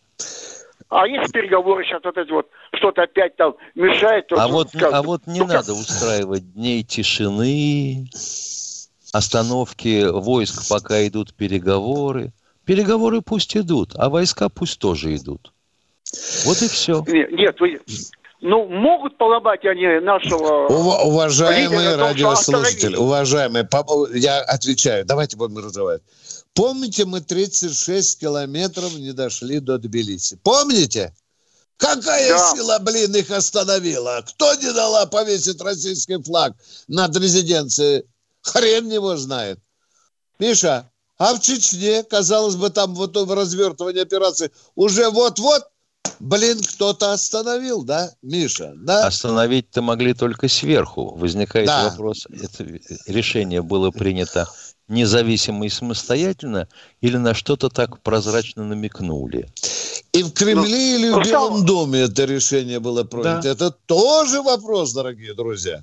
А если переговоры сейчас вот эти вот что-то опять там мешает, то
а вот, скажут, а вот не ну, надо устраивать дней тишины, остановки войск, пока идут переговоры. Переговоры пусть идут, а войска пусть тоже идут. Вот и все.
Нет, вы, ну, могут поломать они нашего...
Ув- уважаемые радиослушатели, уважаемые, я отвечаю, давайте будем разговаривать. Помните, мы 36 километров не дошли до Тбилиси? Помните? Какая да. сила, блин, их остановила? Кто не дала повесить российский флаг над резиденцией? Хрен его знает. Миша, а в Чечне, казалось бы, там вот в развертывании операции уже вот-вот Блин, кто-то остановил, да, Миша? Да?
Остановить-то могли только сверху. Возникает да. вопрос, это решение было принято независимо и самостоятельно, или на что-то так прозрачно намекнули?
И в Кремле ну, или в Белом доме это решение было принято? Да. Это тоже вопрос, дорогие друзья.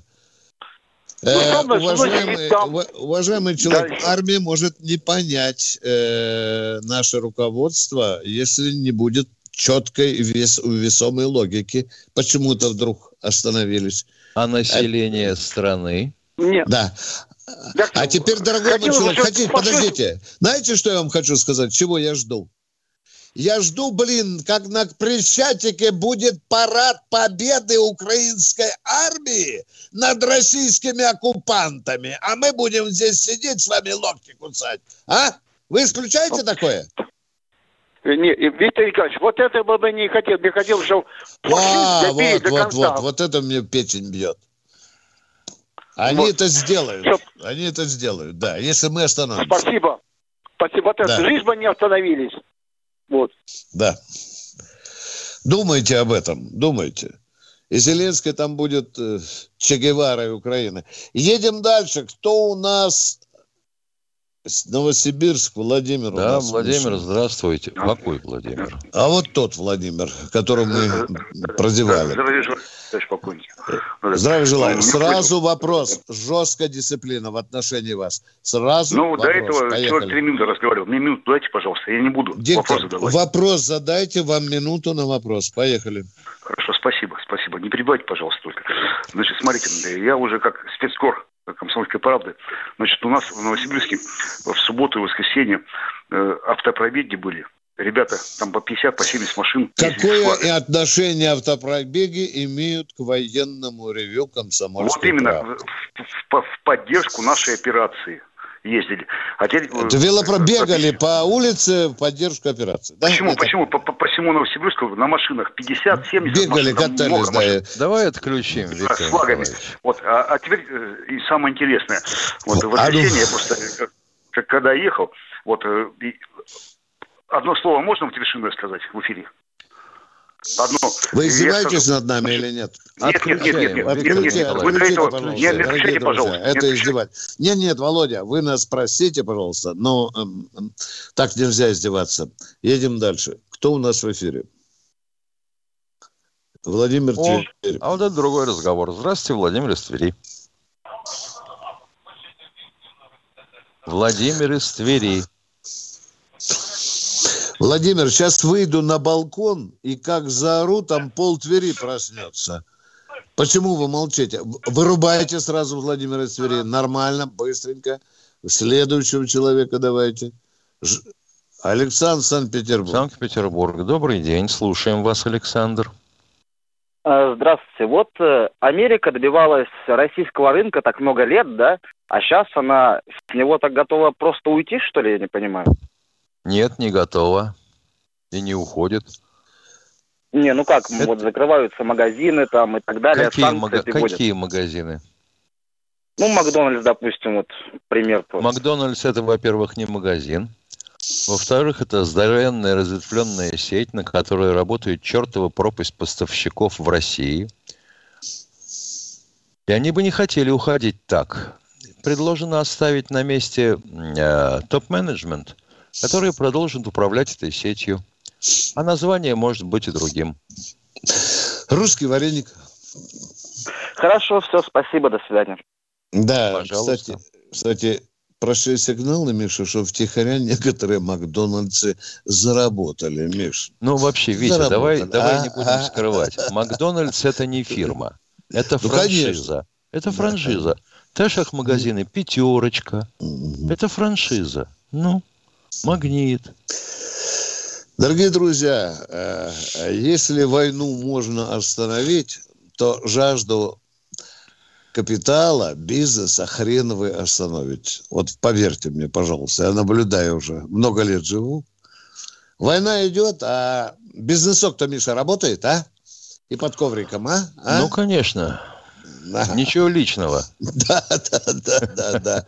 Ну, э, уважаемый, уважаемый человек, Дальше. армия может не понять э, наше руководство, если не будет четкой вес, весомой логики почему-то вдруг остановились.
А население а, страны?
Нет. Да. Так, а теперь, дорогой мой человек, хотите, подождите. Знаете, что я вам хочу сказать? Чего я жду? Я жду, блин, как на Крещатике будет парад победы украинской армии над российскими оккупантами, а мы будем здесь сидеть с вами локти кусать. А? Вы исключаете такое?
Не, Виктор Николаевич, вот это бы не хотел, не хотел, чтобы...
А, вот, вот, вот, вот это мне печень бьет. Они вот. это сделают. Все. Они это сделают, да, если мы остановимся.
Спасибо. Спасибо. Вот да. лишь бы не остановились. Вот.
Да. Думайте об этом, думайте. И Зеленский там будет э, Че Геварой Украины. Едем дальше. Кто у нас Новосибирск, Владимир.
Да, Владимир, слушает. здравствуйте. Какой Владимир?
А вот тот Владимир, которого мы продевали. Здравия желаю. Ну, Сразу вопрос. Жесткая дисциплина в отношении вас. Сразу
Ну, вопрос. до этого человек три минуты разговаривал. Мне минуту дайте, пожалуйста. Я не буду
Диктор, вопрос задавать. Вопрос задайте, вам минуту на вопрос. Поехали.
Хорошо, спасибо, спасибо. Не перебивайте, пожалуйста, только. Значит, смотрите, я уже как спецкор комсомольской правды. Значит, у нас в Новосибирске в субботу и воскресенье э, автопробеги были. Ребята, там по 50, по 70 машин.
Какое отношение автопробеги имеют к военному ревю комсомольской
Вот именно в, в, в поддержку нашей операции ездили.
А теперь... Э, велопробегали по улице в поддержку операции.
Да? Почему? Это... Почему? По, по, по всему Новосибирску на машинах 50-70
Бегали, машин, катались, да. Машин.
Давай отключим,
Виктор С флагами. Вот, а, а теперь э, и самое интересное. Вот, в воскресенье я просто, как, когда ехал, вот, э, одно слово можно в Твершино сказать в эфире?
Одно. Вы издеваетесь над нами или нет?
Нет, нет, нет, нет, нет, нет, нет,
Вы отключите, пожалуйста, не отключайте, пожалуйста. Это издевать. Нет, нет, Володя, вы нас спросите, пожалуйста, но эм, эм, так нельзя издеваться. Едем дальше. Кто у нас в эфире? Владимир О,
Тверь. А вот это другой разговор. Здравствуйте, Владимир из Твери. Владимир из Твери.
Владимир, сейчас выйду на балкон, и как заору, там пол Твери проснется. Почему вы молчите? Вырубайте сразу Владимира из Твери. Нормально, быстренько. Следующего человека давайте. Ж... Александр Санкт-Петербург.
Санкт-Петербург. Добрый день. Слушаем вас, Александр.
А, здравствуйте. Вот э, Америка добивалась российского рынка так много лет, да? А сейчас она с него так готова просто уйти, что ли, я не понимаю?
Нет, не готова. И не уходит.
Не, ну как, Это... вот закрываются магазины там и так далее.
Какие, мага... Какие магазины?
Ну, Макдональдс, допустим, вот пример.
Просто. Макдональдс это, во-первых, не магазин. Во-вторых, это здоровенная разветвленная сеть, на которой работает чертова пропасть поставщиков в России. И они бы не хотели уходить так. Предложено оставить на месте э, топ-менеджмент – которые продолжат управлять этой сетью. А название может быть и другим.
Русский вареник.
Хорошо, все, спасибо, до свидания.
Да, Пожалуйста. кстати, кстати, прошли сигналы, Миша, что втихаря некоторые Макдональдсы заработали, Миш.
Ну, вообще, Витя, заработали. давай, давай а, не будем а, скрывать. Макдональдс – это не фирма. Это ну, франшиза. Конечно. Это франшиза. Да. Тэшах магазины «Пятерочка». Угу. Это франшиза. Ну, магнит.
Дорогие друзья, э, если войну можно остановить, то жажду капитала, бизнеса хрен вы остановите. Вот поверьте мне, пожалуйста, я наблюдаю уже, много лет живу. Война идет, а бизнесок-то, Миша, работает, а? И под ковриком, а? а?
Ну, конечно. Ага. Ничего личного. (laughs)
Да, да, да, да, да.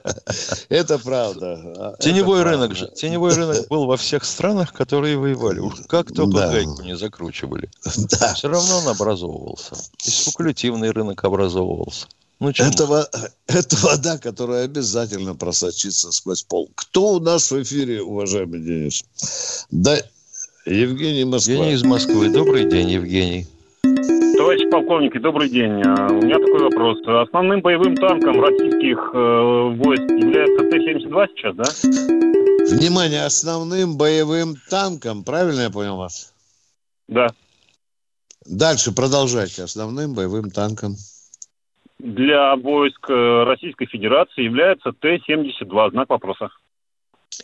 Это правда.
Теневой Это рынок же. Теневой рынок был во всех странах, которые воевали. Уж как только да. гайку не закручивали. Да. Все равно он образовывался. И спекулятивный рынок образовывался.
Ну, это, это вода, которая обязательно просочится сквозь пол. Кто у нас в эфире, уважаемый Денис? Да, Евгений Москва.
Евгений из Москвы. Добрый день, Евгений.
Товарищи полковники, добрый день. А, у меня такой вопрос. Основным боевым танком российских э, войск является Т-72 сейчас, да?
Внимание, основным боевым танком, правильно я понял вас?
Да.
Дальше продолжайте. Основным боевым танком.
Для войск э, Российской Федерации является Т-72. Знак вопроса.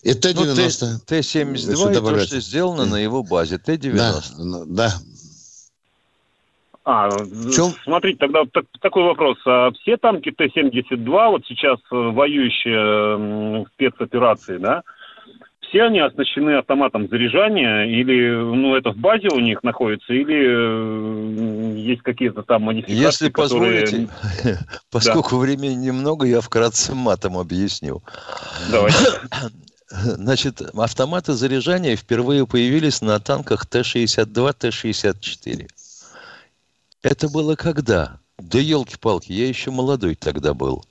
И Т-90.
Ну, Т-72 это то, что сделано на его базе. Т-90.
Да, да.
А, Чем? смотрите, тогда так, такой вопрос. А все танки Т-72, вот сейчас э, воюющие в спецоперации, да, все они оснащены автоматом заряжания, или ну, это в базе у них находится, или э, есть какие-то там модификации,
Если позволите, которые... (laughs) поскольку да. времени немного, я вкратце матом объясню. Давайте. (coughs) Значит, автоматы заряжания впервые появились на танках Т-62, Т-64. Это было когда? Да елки-палки, я еще молодой тогда был.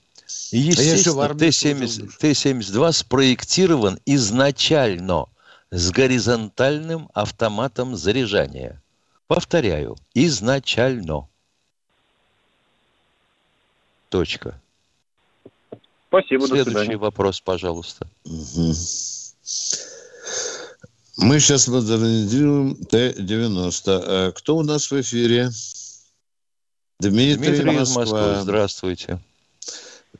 И, естественно, а Т-70, Т-72 спроектирован изначально с горизонтальным автоматом заряжания. Повторяю, изначально. Точка.
Спасибо,
Следующий вопрос, пожалуйста. Угу.
Мы сейчас модернизируем Т-90. А кто у нас в эфире?
Дмитрий, Дмитрий из Москвы. Здравствуйте.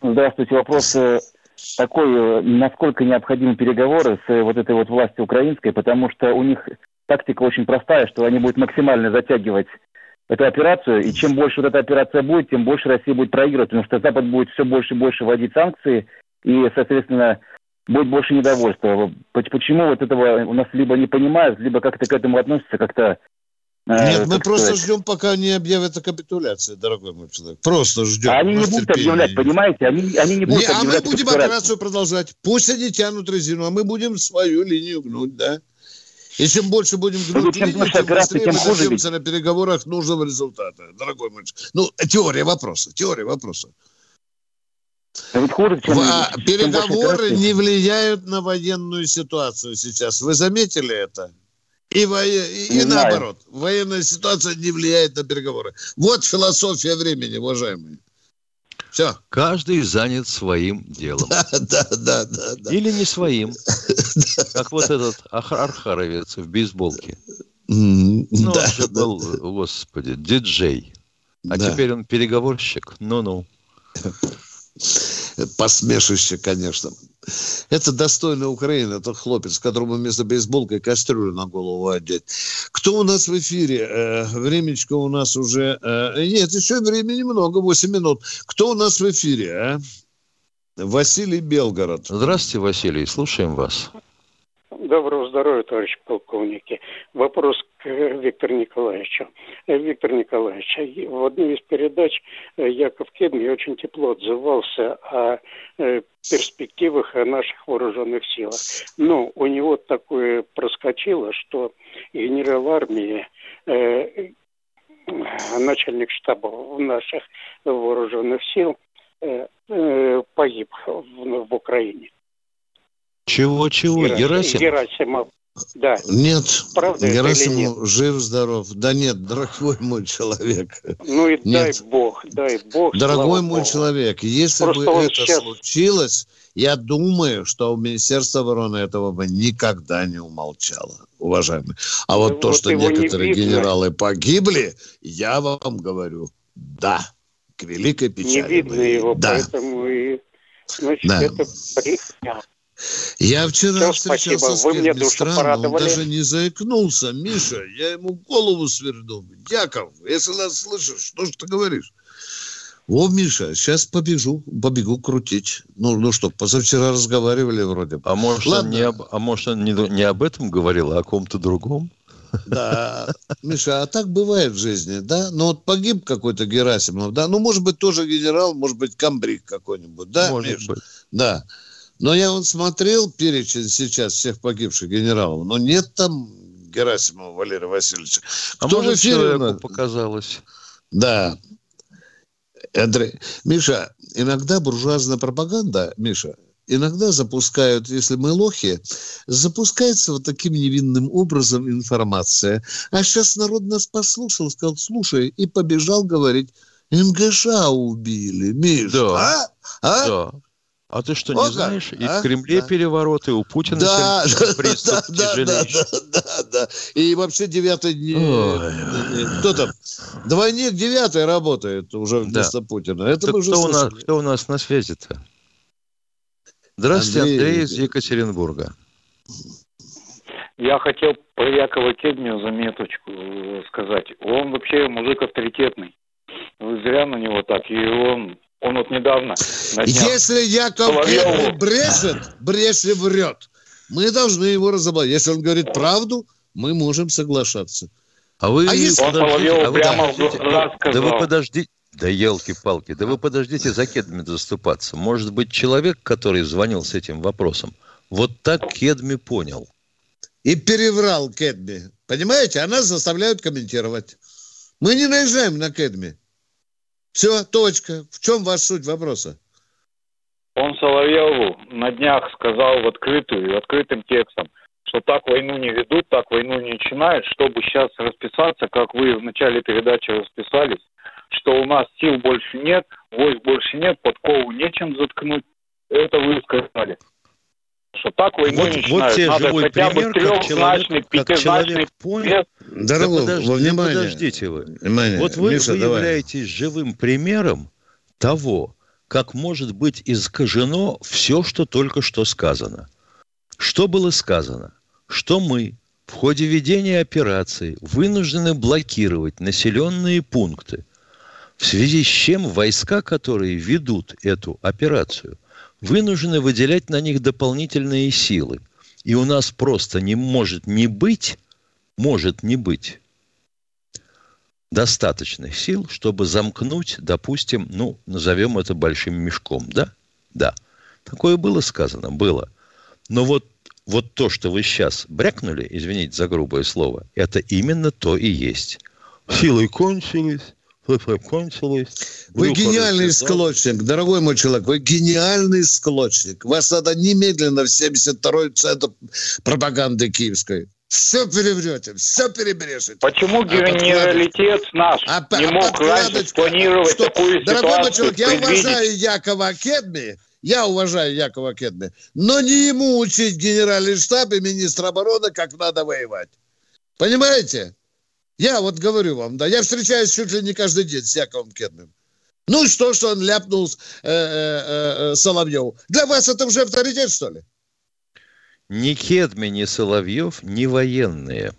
Здравствуйте. Вопрос э, такой, насколько необходимы переговоры с э, вот этой вот властью украинской, потому что у них тактика очень простая, что они будут максимально затягивать эту операцию, и чем больше вот эта операция будет, тем больше Россия будет проигрывать, потому что Запад будет все больше и больше вводить санкции, и, соответственно, будет больше недовольства. Почему вот этого у нас либо не понимают, либо как-то к этому относятся как-то
Э, Нет, мы просто сказать. ждем, пока не объявят о капитуляции, дорогой мой человек. Просто ждем.
А они не будут объявлять, понимаете? Они, они не будут не,
А мы будем операцию продолжать. Пусть они тянут резину, а мы будем свою линию гнуть, да? И чем больше будем гнуть чем линию, тем быстрее тем мы добьемся на переговорах нужного результата, дорогой мой человек. Ну, теория вопроса, теория вопроса. Хуже, чем, а, переговоры чем не влияют на военную ситуацию сейчас. Вы заметили это? И, во... и, и наоборот, военная ситуация не влияет на переговоры. Вот философия времени, уважаемые.
Все. Каждый занят своим делом. Да, да, да, да. да. Или не своим. Как вот этот Архаровец в бейсболке. Ну, он же был, господи, диджей. А теперь он переговорщик. Ну-ну.
Посмешище, конечно. Это достойно Украины, это хлопец, которому вместо бейсболки кастрюлю на голову одеть. Кто у нас в эфире? Э, времечко у нас уже... Э, нет, еще времени много, 8 минут. Кто у нас в эфире, а? Василий Белгород.
Здравствуйте, Василий, слушаем вас.
Доброго здоровья, товарищ полковники. Вопрос к Виктору Николаевичу. Виктор Николаевич, в одной из передач Яков Кедми очень тепло отзывался о э, перспективах наших вооруженных силах. Но у него такое проскочило, что генерал армии, э, начальник штаба наших вооруженных сил э, погиб в Украине.
Чего-чего?
Герасимов? Герасимов. Да.
Нет, Правда Герасимов жив-здоров. Да нет, дорогой мой человек.
Ну и нет. дай бог, дай бог.
Дорогой мой Богу. человек, если Просто бы это сейчас... случилось, я думаю, что Министерство обороны этого бы никогда не умолчало, уважаемый. А вот, вот то, что некоторые не генералы погибли, я вам говорю, да, к великой печали.
Не видно его, да. поэтому и значит, да. это
я вчера Все, встречался спасибо. с Вы мне душу он даже не заикнулся. Миша, я ему голову сверну. Яков, если нас слышишь, что ж ты говоришь? О, Миша, сейчас побегу, побегу крутить. Ну, ну что, позавчера разговаривали вроде
А может, Ладно. он, не об, а может он не, не об этом говорил, а о ком-то другом?
Да, Миша, а так бывает в жизни, да? Ну вот погиб какой-то Герасимов, да? Ну, может быть, тоже генерал, может быть, комбриг какой-нибудь, да, может Миша? Быть. Да. Но я вот смотрел перечень сейчас всех погибших генералов, но нет там Герасимова Валерия Васильевича.
А Кто может, человеку показалось?
Да. Андрей. Миша, иногда буржуазная пропаганда, Миша, иногда запускают, если мы лохи, запускается вот таким невинным образом информация. А сейчас народ нас послушал, сказал, слушай, и побежал говорить, МГШ убили, Миша. Да. А? а?
Да. А ты что, не О, знаешь? И а? в Кремле да. перевороты, у Путина да,
приступ да, да, да, да, да. И вообще девятый... Кто там? Двойник девятый работает уже вместо да. Путина. Это
так мы уже кто, у нас, кто у нас на связи-то? Здравствуйте, Андрей, Андрей из Екатеринбурга.
Я хотел про Якова Кедмию заметочку сказать. Он вообще мужик авторитетный. Вы зря на него так. И он он вот недавно...
Если Яков Соловьеву... Брешет, Брешев врет. мы должны его разоблачить. Если он говорит правду, мы можем соглашаться.
А вы а если... подождите, а вы прямо подождите, да, да вы подождите, да елки-палки, да вы подождите за Кедми заступаться. Может быть, человек, который звонил с этим вопросом, вот так Кедми понял.
И переврал Кедми. Понимаете? А нас заставляют комментировать. Мы не наезжаем на Кедми. Все, точка. В чем ваша суть вопроса?
Он Соловьеву на днях сказал в открытую, открытым текстом, что так войну не ведут, так войну не начинают, чтобы сейчас расписаться, как вы в начале передачи расписались, что у нас сил больше нет, войск больше нет, подкову нечем заткнуть. Это вы сказали. Что так войну вот, не начинают. Вот тебе
Надо живой хотя пример, бы как человек, как человек понял. Дорогой, да подожди, внимание. подождите вы. Внимание. Вот вы, Миша, вы являетесь живым примером того, как может быть искажено все, что только что сказано. Что было сказано? Что мы в ходе ведения операции вынуждены блокировать населенные пункты, в связи с чем войска, которые ведут эту операцию, вынуждены выделять на них дополнительные силы. И у нас просто не может не быть, может не быть достаточных сил, чтобы замкнуть, допустим, ну, назовем это большим мешком, да? Да. Такое было сказано, было. Но вот, вот то, что вы сейчас брякнули, извините за грубое слово, это именно то и есть. Силы кончились, кончилось.
Вы гениальный склочник, дорогой мой человек, вы гениальный склочник. Вас надо немедленно в 72-й центр пропаганды киевской. Все переврете, все перебрешете.
Почему а генералитет наш а, не а мог раньше спланировать что? такую Дорогой ситуацию? Человек,
я уважаю Якова Кедми, я уважаю Якова Кедми, но не ему учить генеральный штаб и министр обороны, как надо воевать. Понимаете? Я вот говорю вам, да, я встречаюсь чуть ли не каждый день с Яковом Кедмем. Ну и что, что он ляпнул э, э, э, Соловьеву? Для вас это уже авторитет, что ли?
Ни Кедми, ни Соловьев, ни военные.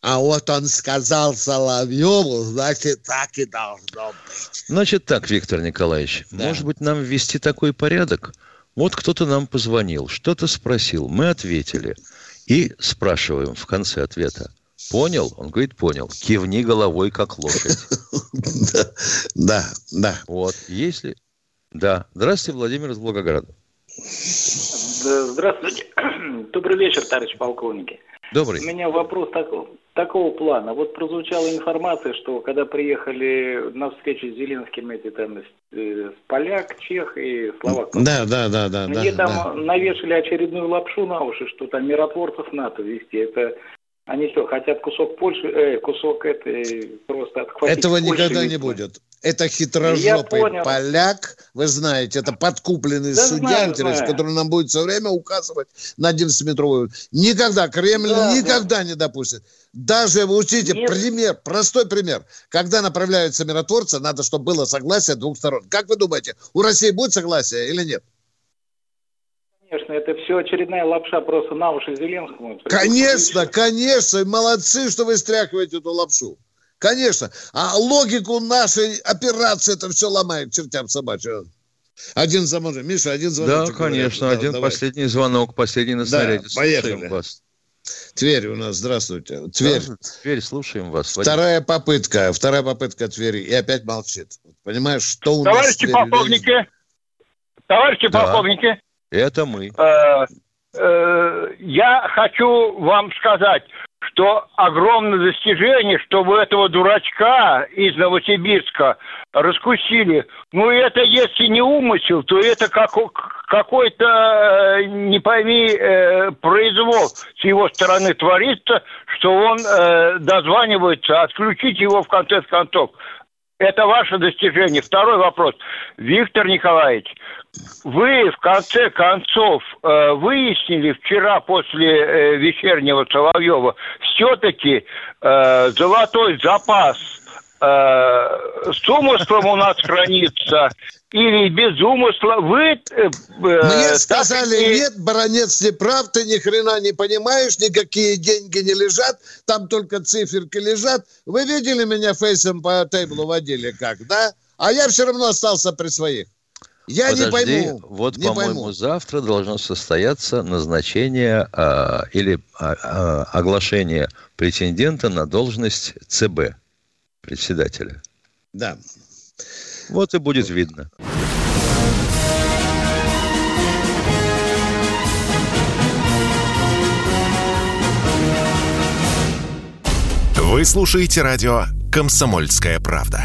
А вот он сказал Соловьеву, значит, так и должно быть.
Значит так, Виктор Николаевич, да. может быть, нам ввести такой порядок? Вот кто-то нам позвонил, что-то спросил, мы ответили. И спрашиваем в конце ответа, Понял? Он говорит, понял. Кивни головой, как лошадь. (laughs)
Да, да.
Вот, если... Да. Здравствуйте, Владимир из Волгограда.
Здравствуйте. (clears throat) Добрый вечер, товарищ полковники.
Добрый.
У меня вопрос такого, такого плана. Вот прозвучала информация, что когда приехали на встречу с Зеленским эти там э, поляк, чех и словак.
Да, да, да, да.
Мне
да,
там да. навешали очередную лапшу на уши, что там миротворцев НАТО вести. Это они что, хотят кусок Польши, э, кусок этой просто отхватить
Этого Польши никогда не будет. Это хитрожопый поляк, вы знаете, это подкупленный да, судья, знаю. который нам будет все время указывать на 11-метровую. Никогда, Кремль да, никогда да. не допустит. Даже, вы учите, Нет. пример, простой пример. Когда направляются миротворцы, надо, чтобы было согласие двух сторон. Как вы думаете, у России будет согласие или нет?
Конечно, это все очередная лапша просто на уши Зеленскому.
Конечно, конечно, молодцы, что вы стряхиваете эту лапшу. Конечно. А логику нашей операции это все ломает чертям собачьим. Один звонок. Миша, один звонок.
Да, конечно. Да, один давай. последний звонок, последний на снаряде.
Да, поехали. вас. Тверь у нас, здравствуйте. Тверь. Да,
Тверь, слушаем вас.
Вторая Вадим. попытка, вторая попытка Твери. И опять молчит. Понимаешь, что у
Товарищи нас полковники, товарищи да. полковники.
Это мы. Э,
э, я хочу вам сказать, что огромное достижение, что вы этого дурачка из Новосибирска раскусили. Ну, это если не умысел, то это как, какой-то, э, не пойми, э, произвол с его стороны творится, что он э, дозванивается, отключить его в конце концов. Это ваше достижение. Второй вопрос. Виктор Николаевич, вы в конце концов э, выяснили вчера после э, вечернего Соловьева все-таки э, золотой запас с умыслом у нас хранится или без умысла. Вы...
Э Мне сказали, и... нет, баронец не прав, ты ни хрена не понимаешь, никакие деньги не лежат, там только циферки лежат. Вы видели меня фейсом по тейблу водили как, да? А я все равно остался при своих.
Я Подожди, не пойму. Вот, не по-моему, пойму. завтра должно состояться назначение а, или а, а, оглашение претендента на должность ЦБ, председателя.
Да.
Вот и будет видно.
Вы слушаете радио «Комсомольская правда».